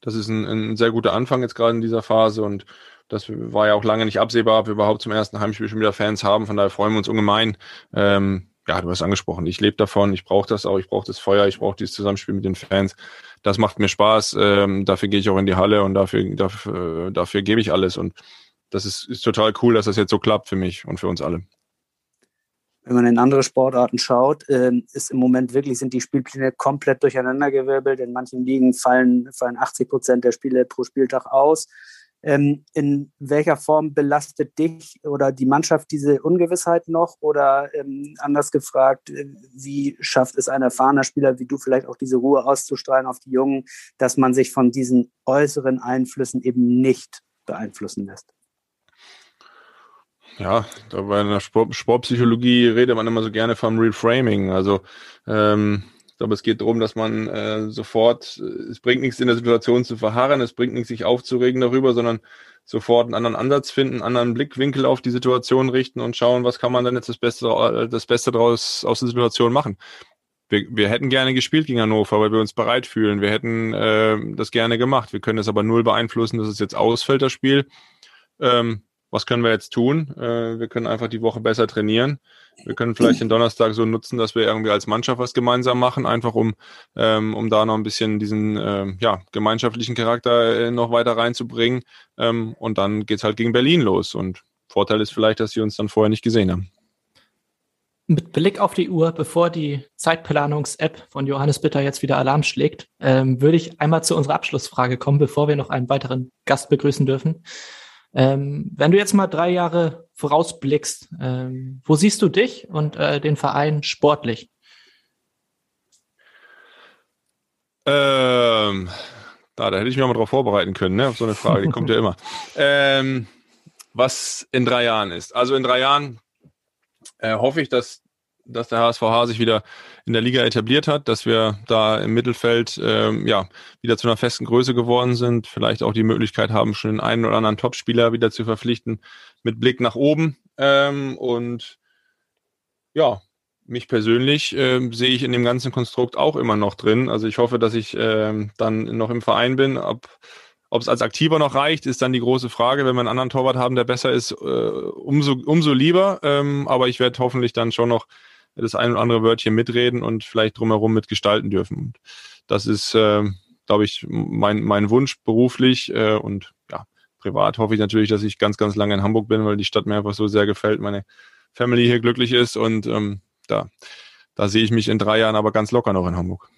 Das ist ein, ein sehr guter Anfang jetzt gerade in dieser Phase und das war ja auch lange nicht absehbar, ob wir überhaupt zum ersten Heimspiel schon wieder Fans haben. Von daher freuen wir uns ungemein. Ähm, ja, du hast angesprochen, ich lebe davon, ich brauche das auch, ich brauche das Feuer, ich brauche dieses Zusammenspiel mit den Fans. Das macht mir Spaß, ähm, dafür gehe ich auch in die Halle und dafür, dafür, dafür gebe ich alles. Und das ist, ist total cool, dass das jetzt so klappt für mich und für uns alle. Wenn man in andere Sportarten schaut, ähm, ist im Moment wirklich, sind die Spielpläne komplett durcheinandergewirbelt. In manchen Ligen fallen, fallen 80 Prozent der Spiele pro Spieltag aus. Ähm, in welcher Form belastet dich oder die Mannschaft diese Ungewissheit noch? Oder ähm, anders gefragt, äh, wie schafft es ein erfahrener Spieler wie du vielleicht auch diese Ruhe auszustrahlen auf die Jungen, dass man sich von diesen äußeren Einflüssen eben nicht beeinflussen lässt? Ja, da bei einer Sport Sportpsychologie redet man immer so gerne vom Reframing. Also ähm, ich glaube, es geht darum, dass man äh, sofort, äh, es bringt nichts in der Situation zu verharren, es bringt nichts, sich aufzuregen darüber, sondern sofort einen anderen Ansatz finden, einen anderen Blickwinkel auf die Situation richten und schauen, was kann man denn jetzt das Beste, äh, das Beste daraus aus der Situation machen. Wir, wir hätten gerne gespielt gegen Hannover, weil wir uns bereit fühlen. Wir hätten äh, das gerne gemacht. Wir können es aber null beeinflussen, dass es jetzt ausfällt, das Spiel. Ähm, was können wir jetzt tun? Äh, wir können einfach die Woche besser trainieren. Wir können vielleicht den Donnerstag so nutzen, dass wir irgendwie als Mannschaft was gemeinsam machen, einfach um, ähm, um da noch ein bisschen diesen ähm, ja, gemeinschaftlichen Charakter äh, noch weiter reinzubringen. Ähm, und dann geht's halt gegen Berlin los. Und Vorteil ist vielleicht, dass sie uns dann vorher nicht gesehen haben. Mit Blick auf die Uhr, bevor die Zeitplanungs-App von Johannes Bitter jetzt wieder Alarm schlägt, ähm, würde ich einmal zu unserer Abschlussfrage kommen, bevor wir noch einen weiteren Gast begrüßen dürfen. Ähm, wenn du jetzt mal drei Jahre vorausblickst, ähm, wo siehst du dich und äh, den Verein sportlich? Ähm, da, da hätte ich mich auch mal drauf vorbereiten können, ne? Auf so eine Frage, die kommt ja immer. Ähm, was in drei Jahren ist. Also in drei Jahren äh, hoffe ich, dass dass der HSVH sich wieder in der Liga etabliert hat, dass wir da im Mittelfeld ähm, ja wieder zu einer festen Größe geworden sind, vielleicht auch die Möglichkeit haben, schon den einen oder anderen Topspieler wieder zu verpflichten mit Blick nach oben. Ähm, und ja, mich persönlich äh, sehe ich in dem ganzen Konstrukt auch immer noch drin. Also ich hoffe, dass ich äh, dann noch im Verein bin ob es als Aktiver noch reicht, ist dann die große Frage. Wenn wir einen anderen Torwart haben, der besser ist, äh, umso, umso lieber. Ähm, aber ich werde hoffentlich dann schon noch das ein oder andere Wörtchen mitreden und vielleicht drumherum mitgestalten dürfen. Das ist, äh, glaube ich, mein, mein Wunsch beruflich äh, und ja, privat hoffe ich natürlich, dass ich ganz, ganz lange in Hamburg bin, weil die Stadt mir einfach so sehr gefällt, meine Family hier glücklich ist und ähm, da, da sehe ich mich in drei Jahren aber ganz locker noch in Hamburg.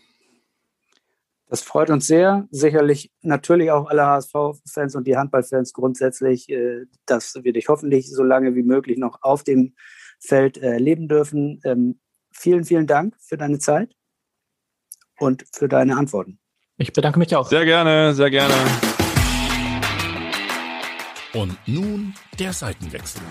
Das freut uns sehr. Sicherlich natürlich auch alle HSV-Fans und die Handballfans grundsätzlich, äh, dass wir dich hoffentlich so lange wie möglich noch auf dem Feld erleben dürfen. Ähm, vielen, vielen Dank für deine Zeit und für deine Antworten. Ich bedanke mich auch. Sehr gerne, sehr gerne. Und nun der Seitenwechsel.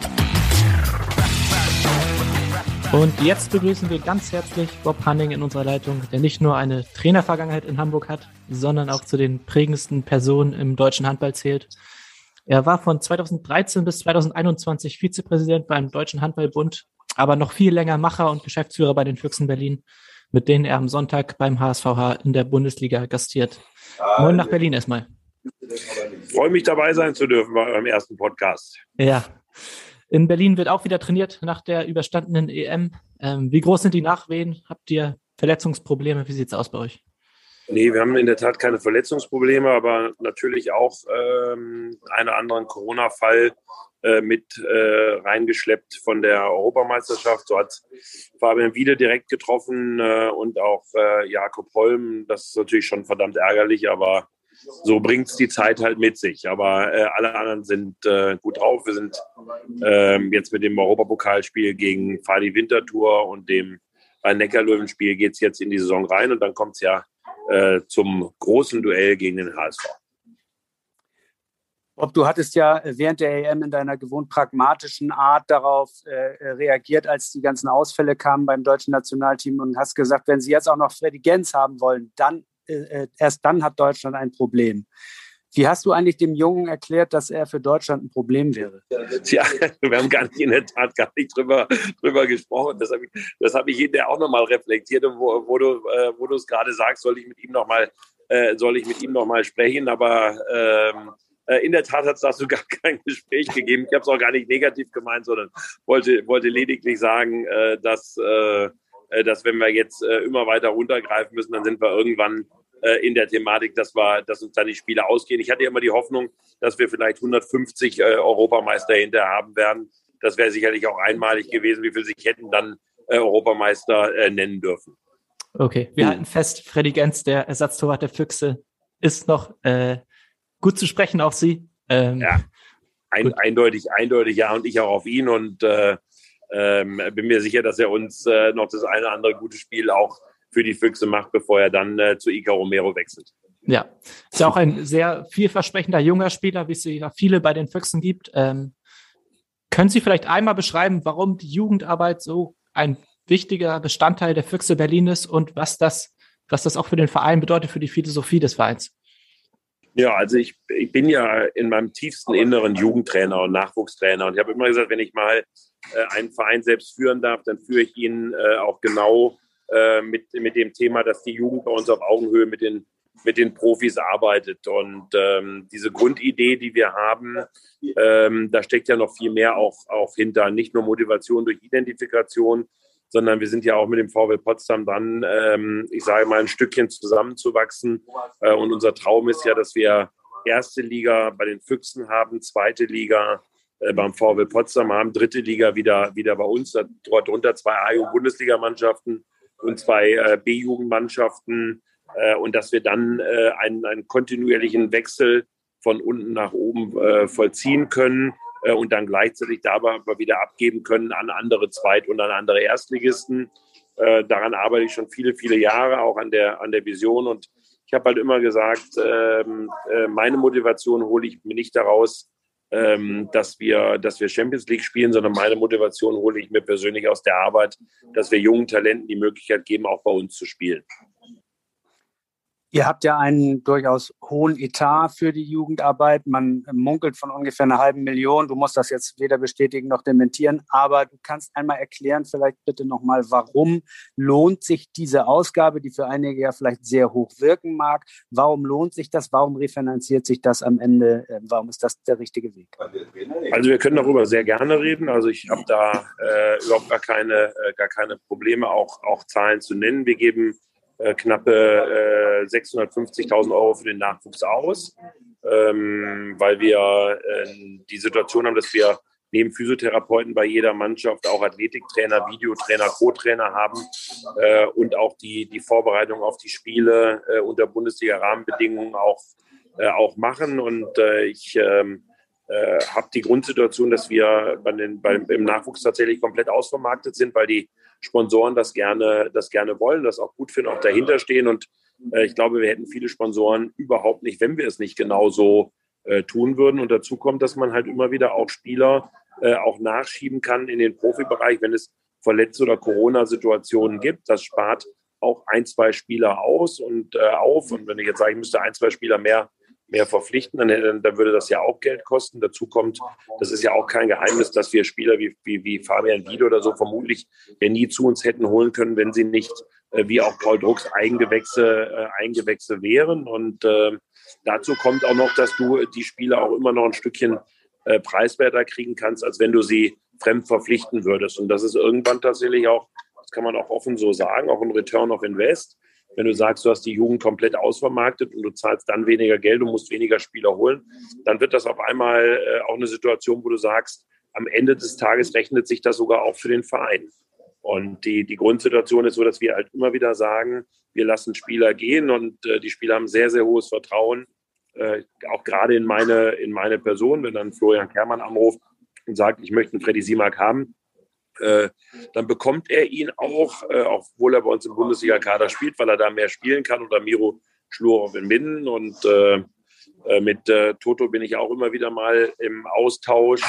Und jetzt begrüßen wir ganz herzlich Bob Hanning in unserer Leitung, der nicht nur eine Trainervergangenheit in Hamburg hat, sondern auch zu den prägendsten Personen im deutschen Handball zählt. Er war von 2013 bis 2021 Vizepräsident beim Deutschen Handballbund, aber noch viel länger Macher und Geschäftsführer bei den Füchsen Berlin, mit denen er am Sonntag beim HSVH in der Bundesliga gastiert. Moin nach Berlin erstmal. Freue mich dabei sein zu dürfen bei eurem ersten Podcast. Ja, in Berlin wird auch wieder trainiert nach der überstandenen EM. Ähm, wie groß sind die Nachwehen? Habt ihr Verletzungsprobleme? Wie sieht es aus bei euch? Nee, wir haben in der Tat keine Verletzungsprobleme, aber natürlich auch ähm, einen anderen Corona-Fall äh, mit äh, reingeschleppt von der Europameisterschaft. So hat Fabian Wiede direkt getroffen äh, und auch äh, Jakob Holm. Das ist natürlich schon verdammt ärgerlich, aber so bringt es die Zeit halt mit sich. Aber äh, alle anderen sind äh, gut drauf. Wir sind ähm, jetzt mit dem Europapokalspiel gegen Fadi Winterthur und dem Rhein-Neckar-Löwen-Spiel geht es jetzt in die Saison rein und dann kommt es ja äh, zum großen Duell gegen den HSV. Bob, du hattest ja während der EM in deiner gewohnt pragmatischen Art darauf äh, reagiert, als die ganzen Ausfälle kamen beim deutschen Nationalteam und hast gesagt, wenn sie jetzt auch noch Freddy Gens haben wollen, dann äh, erst dann hat Deutschland ein Problem. Wie hast du eigentlich dem Jungen erklärt, dass er für Deutschland ein Problem wäre? Tja, wir haben gar nicht in der Tat gar nicht drüber, drüber gesprochen. Das habe ich, das hab ich hinterher auch nochmal reflektiert. Und wo, wo du äh, wo du es gerade sagst, soll ich mit ihm nochmal äh, soll ich mit ihm noch mal sprechen. Aber ähm, äh, in der Tat hat es dazu gar kein Gespräch gegeben. Ich habe es auch gar nicht negativ gemeint, sondern wollte, wollte lediglich sagen, äh, dass, äh, äh dass wenn wir jetzt immer weiter runtergreifen müssen, dann sind wir irgendwann äh, in der Thematik, dass, wir, dass uns dann die Spiele ausgehen. Ich hatte immer die Hoffnung, dass wir vielleicht 150 äh, Europameister hinterher haben werden. Das wäre sicherlich auch einmalig gewesen, wie viele sich hätten dann äh, Europameister äh, nennen dürfen. Okay, wir hm. halten fest, Freddy Gens, der Ersatztorwart der Füchse, ist noch äh, gut zu sprechen auf Sie. Ähm, ja, ein, eindeutig, eindeutig ja und ich auch auf ihn und äh, ähm, bin mir sicher, dass er uns äh, noch das eine oder andere gute Spiel auch für die Füchse macht, bevor er dann äh, zu Ica Romero wechselt. Ja, ist ja auch ein sehr vielversprechender junger Spieler, wie es ja viele bei den Füchsen gibt. Ähm, können Sie vielleicht einmal beschreiben, warum die Jugendarbeit so ein wichtiger Bestandteil der Füchse Berlin ist und was das, was das auch für den Verein bedeutet, für die Philosophie des Vereins? Ja, also ich, ich bin ja in meinem tiefsten Inneren Jugendtrainer und Nachwuchstrainer und ich habe immer gesagt, wenn ich mal äh, einen Verein selbst führen darf, dann führe ich ihn äh, auch genau äh, mit, mit dem Thema, dass die Jugend bei uns auf Augenhöhe mit den, mit den Profis arbeitet. Und ähm, diese Grundidee, die wir haben, ähm, da steckt ja noch viel mehr auch, auch hinter. Nicht nur Motivation durch Identifikation, sondern wir sind ja auch mit dem VW Potsdam dran, ähm, ich sage mal, ein Stückchen zusammenzuwachsen. Äh, und unser Traum ist ja, dass wir erste Liga bei den Füchsen haben, zweite Liga äh, beim VW Potsdam haben, dritte Liga wieder, wieder bei uns, darunter zwei A- Bundesligamannschaften und zwei äh, B-Jugendmannschaften äh, und dass wir dann äh, einen, einen kontinuierlichen Wechsel von unten nach oben äh, vollziehen können äh, und dann gleichzeitig dabei aber wieder abgeben können an andere Zweit- und an andere Erstligisten. Äh, daran arbeite ich schon viele, viele Jahre, auch an der, an der Vision. Und ich habe halt immer gesagt, ähm, äh, meine Motivation hole ich mir nicht daraus, ähm, dass, wir, dass wir Champions League spielen, sondern meine Motivation hole ich mir persönlich aus der Arbeit, dass wir jungen Talenten die Möglichkeit geben, auch bei uns zu spielen. Ihr habt ja einen durchaus hohen Etat für die Jugendarbeit. Man munkelt von ungefähr einer halben Million. Du musst das jetzt weder bestätigen noch dementieren, aber du kannst einmal erklären, vielleicht bitte nochmal, warum lohnt sich diese Ausgabe, die für einige ja vielleicht sehr hoch wirken mag? Warum lohnt sich das? Warum refinanziert sich das am Ende? Ähm, warum ist das der richtige Weg? Also wir können darüber sehr gerne reden. Also ich habe da äh, überhaupt gar keine, äh, gar keine Probleme, auch, auch Zahlen zu nennen. Wir geben äh, knappe äh, 650.000 Euro für den Nachwuchs aus, ähm, weil wir äh, die Situation haben, dass wir neben Physiotherapeuten bei jeder Mannschaft auch Athletiktrainer, Videotrainer, Co-Trainer haben äh, und auch die, die Vorbereitung auf die Spiele äh, unter Bundesliga-Rahmenbedingungen auch, äh, auch machen. Und äh, ich ähm, äh, habe die Grundsituation, dass wir bei den, bei, im Nachwuchs tatsächlich komplett ausvermarktet sind, weil die Sponsoren das gerne, das gerne wollen, das auch gut finden, auch dahinter stehen. Und äh, ich glaube, wir hätten viele Sponsoren überhaupt nicht, wenn wir es nicht genauso äh, tun würden. Und dazu kommt, dass man halt immer wieder auch Spieler äh, auch nachschieben kann in den Profibereich, wenn es Verletz- oder Corona-Situationen gibt. Das spart auch ein, zwei Spieler aus und äh, auf. Und wenn ich jetzt sage, ich müsste ein, zwei Spieler mehr mehr verpflichten, dann, dann würde das ja auch Geld kosten. Dazu kommt, das ist ja auch kein Geheimnis, dass wir Spieler wie, wie, wie Fabian Wiede oder so vermutlich ja nie zu uns hätten holen können, wenn sie nicht äh, wie auch Paul Drucks Eigengewächse, äh, Eigengewächse wären. Und äh, dazu kommt auch noch, dass du die Spieler auch immer noch ein Stückchen äh, preiswerter kriegen kannst, als wenn du sie fremd verpflichten würdest. Und das ist irgendwann tatsächlich auch, das kann man auch offen so sagen, auch ein Return of Invest wenn du sagst, du hast die Jugend komplett ausvermarktet und du zahlst dann weniger Geld und musst weniger Spieler holen, dann wird das auf einmal äh, auch eine Situation, wo du sagst, am Ende des Tages rechnet sich das sogar auch für den Verein. Und die, die Grundsituation ist so, dass wir halt immer wieder sagen, wir lassen Spieler gehen und äh, die Spieler haben sehr, sehr hohes Vertrauen, äh, auch gerade in meine, in meine Person. Wenn dann Florian Kermann anruft und sagt, ich möchte einen Freddy Simak haben, äh, dann bekommt er ihn auch, äh, obwohl er bei uns im Bundesliga-Kader spielt, weil er da mehr spielen kann oder Miro Schlurov in Minden. Und äh, äh mit äh, Toto bin ich auch immer wieder mal im Austausch,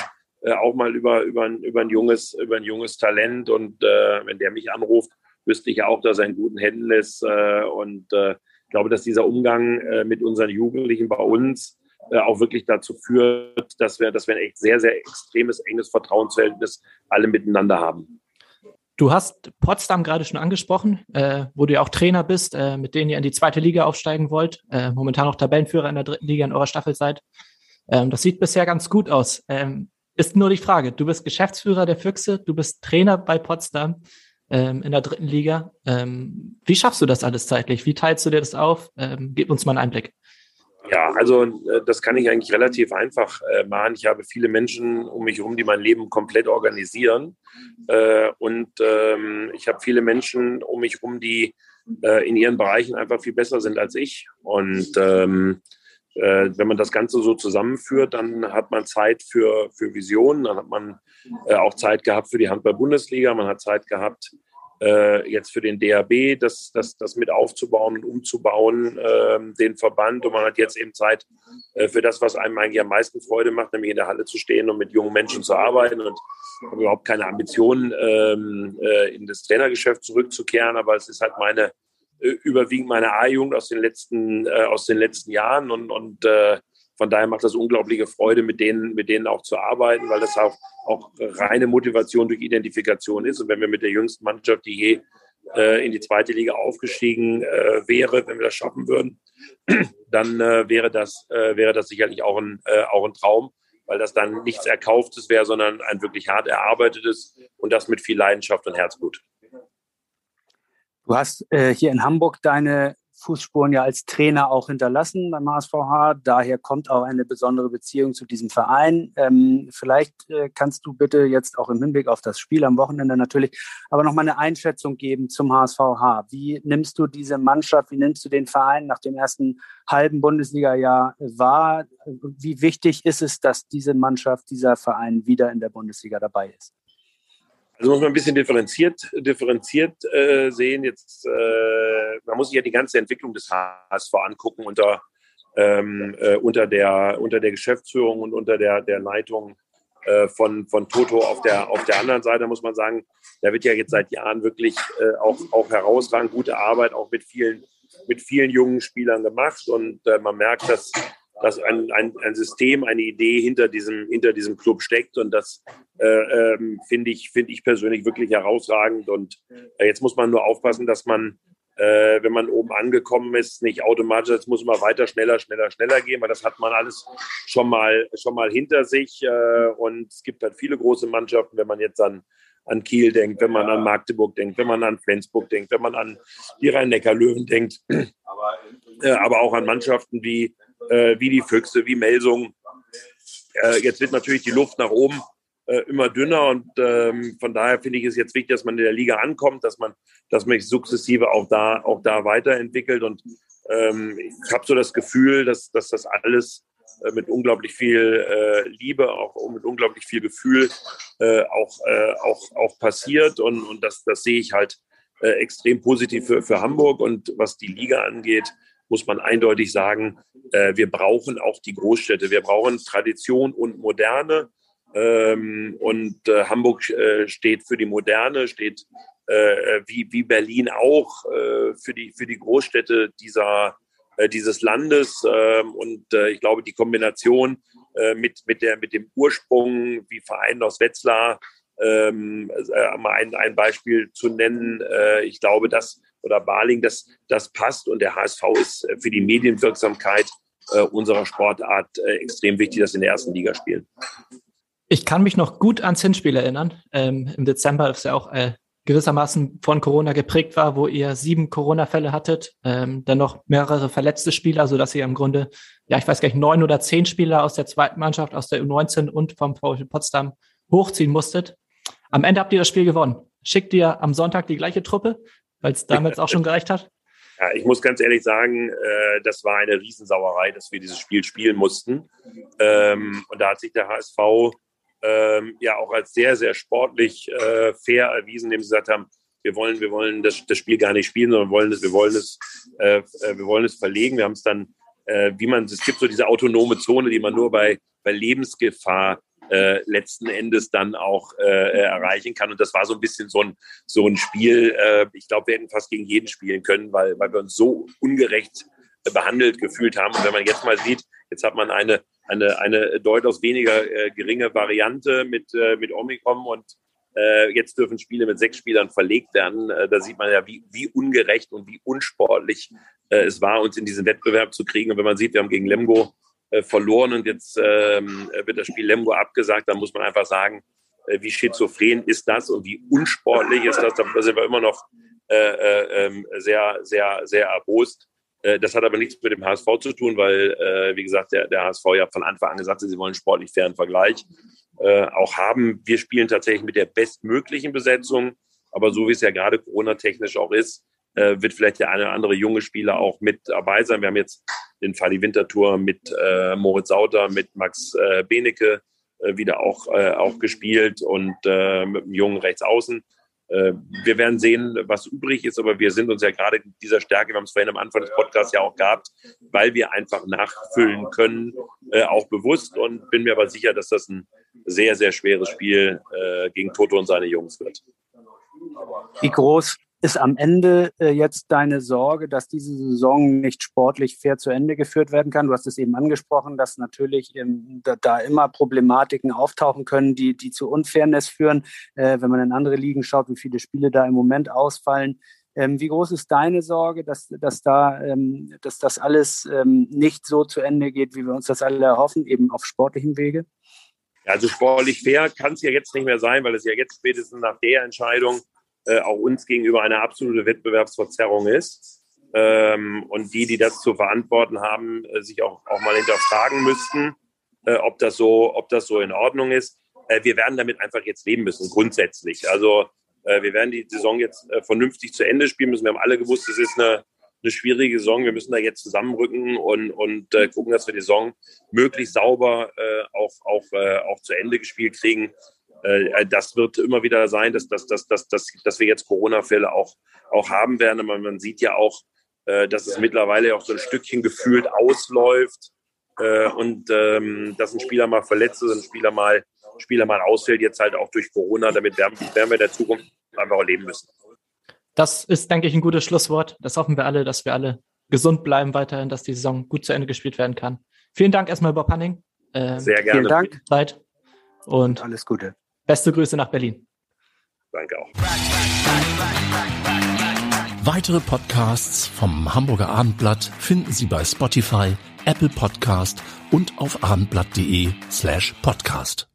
äh, auch mal über, über, über, ein junges, über ein junges Talent. Und wenn der mich anruft, wüsste ich auch, dass er in guten Händen ist. und ich glaube, dass dieser Umgang mit unseren Jugendlichen bei uns äh, auch wirklich dazu führt, dass wir, dass wir ein echt sehr, sehr extremes, enges Vertrauensverhältnis alle miteinander haben. Du hast Potsdam gerade schon angesprochen, äh, wo du ja auch Trainer bist, äh, mit denen ihr in die zweite Liga aufsteigen wollt, äh, momentan auch Tabellenführer in der dritten Liga in eurer Staffel seid. Ähm, das sieht bisher ganz gut aus. Ähm, ist nur die Frage, du bist Geschäftsführer der Füchse, du bist Trainer bei Potsdam ähm, in der dritten Liga. Ähm, wie schaffst du das alles zeitlich? Wie teilst du dir das auf? Ähm, gib uns mal einen Einblick. Ja, also äh, das kann ich eigentlich relativ einfach äh, machen. Ich habe viele Menschen um mich herum, die mein Leben komplett organisieren. Äh, und ähm, ich habe viele Menschen um mich herum, die äh, in ihren Bereichen einfach viel besser sind als ich. Und ähm, äh, wenn man das Ganze so zusammenführt, dann hat man Zeit für, für Visionen, dann hat man äh, auch Zeit gehabt für die Handball-Bundesliga, man hat Zeit gehabt, äh, jetzt für den DAB, das, das, das mit aufzubauen und umzubauen, äh, den Verband. Und man hat jetzt eben Zeit äh, für das, was einem eigentlich am meisten Freude macht, nämlich in der Halle zu stehen und mit jungen Menschen zu arbeiten. Und ich habe überhaupt keine Ambition, ähm, äh, in das Trainergeschäft zurückzukehren, aber es ist halt meine äh, überwiegend meine A-Jugend aus den letzten äh, aus den letzten Jahren und und äh, von daher macht das unglaubliche Freude, mit denen, mit denen auch zu arbeiten, weil das auch, auch reine Motivation durch Identifikation ist. Und wenn wir mit der jüngsten Mannschaft, die je äh, in die zweite Liga aufgestiegen äh, wäre, wenn wir das schaffen würden, dann äh, wäre, das, äh, wäre das sicherlich auch ein, äh, auch ein Traum, weil das dann nichts Erkauftes wäre, sondern ein wirklich hart erarbeitetes und das mit viel Leidenschaft und Herzblut. Du hast äh, hier in Hamburg deine Fußspuren ja als Trainer auch hinterlassen beim HSVH. Daher kommt auch eine besondere Beziehung zu diesem Verein. Ähm, vielleicht äh, kannst du bitte jetzt auch im Hinblick auf das Spiel am Wochenende natürlich, aber noch mal eine Einschätzung geben zum HSVH. Wie nimmst du diese Mannschaft, wie nimmst du den Verein nach dem ersten halben Bundesliga-Jahr wahr? Wie wichtig ist es, dass diese Mannschaft, dieser Verein wieder in der Bundesliga dabei ist? Also muss man ein bisschen differenziert, differenziert äh, sehen. Jetzt, äh, man muss sich ja die ganze Entwicklung des HSV angucken unter, ähm, äh, unter, der, unter der Geschäftsführung und unter der, der Leitung äh, von, von Toto auf der, auf der anderen Seite, muss man sagen, da wird ja jetzt seit Jahren wirklich äh, auch, auch herausragend gute Arbeit, auch mit vielen mit vielen jungen Spielern gemacht und äh, man merkt, dass, dass ein, ein, ein System, eine Idee hinter diesem, hinter diesem Club steckt. Und das äh, ähm, finde ich, finde ich persönlich wirklich herausragend. Und äh, jetzt muss man nur aufpassen, dass man äh, wenn man oben angekommen ist, nicht automatisch, jetzt muss man weiter, schneller, schneller, schneller gehen, weil das hat man alles schon mal, schon mal hinter sich. Äh, und es gibt halt viele große Mannschaften, wenn man jetzt an, an Kiel denkt, wenn man an Magdeburg denkt, wenn man an Flensburg denkt, wenn man an die Rhein-Neckar-Löwen denkt, äh, aber auch an Mannschaften wie, äh, wie die Füchse, wie Melsung. Äh, jetzt wird natürlich die Luft nach oben äh, immer dünner und ähm, von daher finde ich es jetzt wichtig, dass man in der Liga ankommt, dass man, dass man sich sukzessive auch da, auch da weiterentwickelt. Und ähm, ich habe so das Gefühl, dass, dass das alles äh, mit unglaublich viel äh, Liebe, auch mit unglaublich viel Gefühl äh, auch, äh, auch, auch passiert. Und, und das, das sehe ich halt äh, extrem positiv für, für Hamburg. Und was die Liga angeht, muss man eindeutig sagen, äh, wir brauchen auch die Großstädte. Wir brauchen Tradition und Moderne. Ähm, und äh, Hamburg äh, steht für die Moderne, steht äh, wie, wie Berlin auch äh, für, die, für die Großstädte dieser, äh, dieses Landes. Ähm, und äh, ich glaube, die Kombination mit, mit, der, mit dem Ursprung, wie Verein aus Wetzlar, ähm, mal ein, ein Beispiel zu nennen, ich glaube, das oder Baling, das, das passt und der HSV ist für die Medienwirksamkeit unserer Sportart extrem wichtig, dass sie in der ersten Liga spielen. Ich kann mich noch gut ans Hinspiel erinnern, ähm, im Dezember, das ja auch äh, gewissermaßen von Corona geprägt war, wo ihr sieben Corona-Fälle hattet, ähm, dann noch mehrere verletzte Spieler, so dass ihr im Grunde, ja, ich weiß gar nicht, neun oder zehn Spieler aus der zweiten Mannschaft, aus der U19 und vom VfL Potsdam hochziehen musstet. Am Ende habt ihr das Spiel gewonnen. Schickt ihr am Sonntag die gleiche Truppe, weil es damals auch schon gereicht hat? Ja, ich muss ganz ehrlich sagen, äh, das war eine Riesensauerei, dass wir dieses Spiel spielen mussten. Ähm, und da hat sich der HSV ähm, ja auch als sehr, sehr sportlich äh, fair erwiesen, indem sie gesagt haben, wir wollen, wir wollen das, das Spiel gar nicht spielen, sondern wollen es, wir wollen es, äh, äh, wir wollen es verlegen. Wir haben es dann, äh, wie man, es gibt so diese autonome Zone, die man nur bei, bei Lebensgefahr äh, letzten Endes dann auch äh, erreichen kann. Und das war so ein bisschen so ein, so ein Spiel. Äh, ich glaube, wir hätten fast gegen jeden spielen können, weil, weil wir uns so ungerecht behandelt gefühlt haben. Und wenn man jetzt mal sieht, jetzt hat man eine eine, eine deutlich weniger äh, geringe Variante mit, äh, mit Omikron und äh, jetzt dürfen Spiele mit sechs Spielern verlegt werden. Äh, da sieht man ja, wie, wie ungerecht und wie unsportlich äh, es war, uns in diesen Wettbewerb zu kriegen. Und wenn man sieht, wir haben gegen Lemgo äh, verloren und jetzt ähm, wird das Spiel Lemgo abgesagt, dann muss man einfach sagen, äh, wie schizophren ist das und wie unsportlich ist das. Da sind wir immer noch äh, äh, ähm, sehr, sehr, sehr erbost. Äh, das hat aber nichts mit dem HSV zu tun, weil, äh, wie gesagt, der, der HSV ja von Anfang an gesagt hat, sie wollen sportlich fairen Vergleich äh, auch haben. Wir spielen tatsächlich mit der bestmöglichen Besetzung, aber so wie es ja gerade Corona-technisch auch ist, äh, wird vielleicht der eine oder andere junge Spieler auch mit dabei sein. Wir haben jetzt den Fali Wintertour mit äh, Moritz Sauter, mit Max äh, Benecke äh, wieder auch, äh, auch gespielt und äh, mit einem jungen Rechtsaußen. Äh, wir werden sehen, was übrig ist, aber wir sind uns ja gerade dieser Stärke, wir haben es vorhin am Anfang des Podcasts ja auch gehabt, weil wir einfach nachfüllen können, auch bewusst und bin mir aber sicher, dass das ein sehr, sehr schweres Spiel gegen Toto und seine Jungs wird. Wie groß ist am Ende äh, jetzt deine Sorge, dass diese Saison nicht sportlich fair zu Ende geführt werden kann? Du hast es eben angesprochen, dass natürlich ähm, da, da, immer Problematiken auftauchen können, die, die zu Unfairness führen. Äh, wenn man in andere Ligen schaut, wie viele Spiele da im Moment ausfallen. Ähm, wie groß ist deine Sorge, dass, dass, da, ähm, dass das alles ähm, nicht so zu Ende geht, wie wir uns das alle erhoffen, eben auf sportlichem Wege? Also sportlich fair kann es ja jetzt nicht mehr sein, weil es ja jetzt spätestens nach der Entscheidung äh, auch uns gegenüber eine absolute Wettbewerbsverzerrung ist. Ähm, und die, die das zu verantworten haben, äh, sich auch, auch mal hinterfragen müssten, äh, ob, das so, ob das so in Ordnung ist. Äh, wir werden damit einfach jetzt leben müssen, grundsätzlich. Also äh, wir werden die Saison jetzt vernünftig zu Ende spielen müssen. Wir haben alle gewusst, es ist eine, eine schwierige Saison. Wir müssen da jetzt zusammenrücken und, und äh, gucken, dass wir die Saison möglichst sauber äh, auch, auch, äh, auch zu Ende gespielt kriegen. Äh, das wird immer wieder sein, dass, dass, dass, dass, dass, dass wir jetzt Corona-Fälle auch, auch haben werden. Aber man sieht ja auch, äh, dass es mittlerweile auch so ein Stückchen gefühlt ausläuft äh, und ähm, dass ein Spieler mal verletzt ist, ein Spieler mal, Spieler mal ausfällt, jetzt halt auch durch Corona. Damit werden, werden wir in der Zukunft einfach auch leben müssen. Das ist, denke ich, ein gutes Schlusswort. Das hoffen wir alle, dass wir alle gesund bleiben weiterhin, dass die Saison gut zu Ende gespielt werden kann. Vielen Dank erstmal, Bob Hanning. Ähm, Sehr gerne. Vielen Dank. Zeit und alles Gute. Beste Grüße nach Berlin. Danke auch. Weitere Podcasts vom Hamburger Abendblatt finden Sie bei Spotify, Apple Podcast und auf abendblatt.de slash podcast.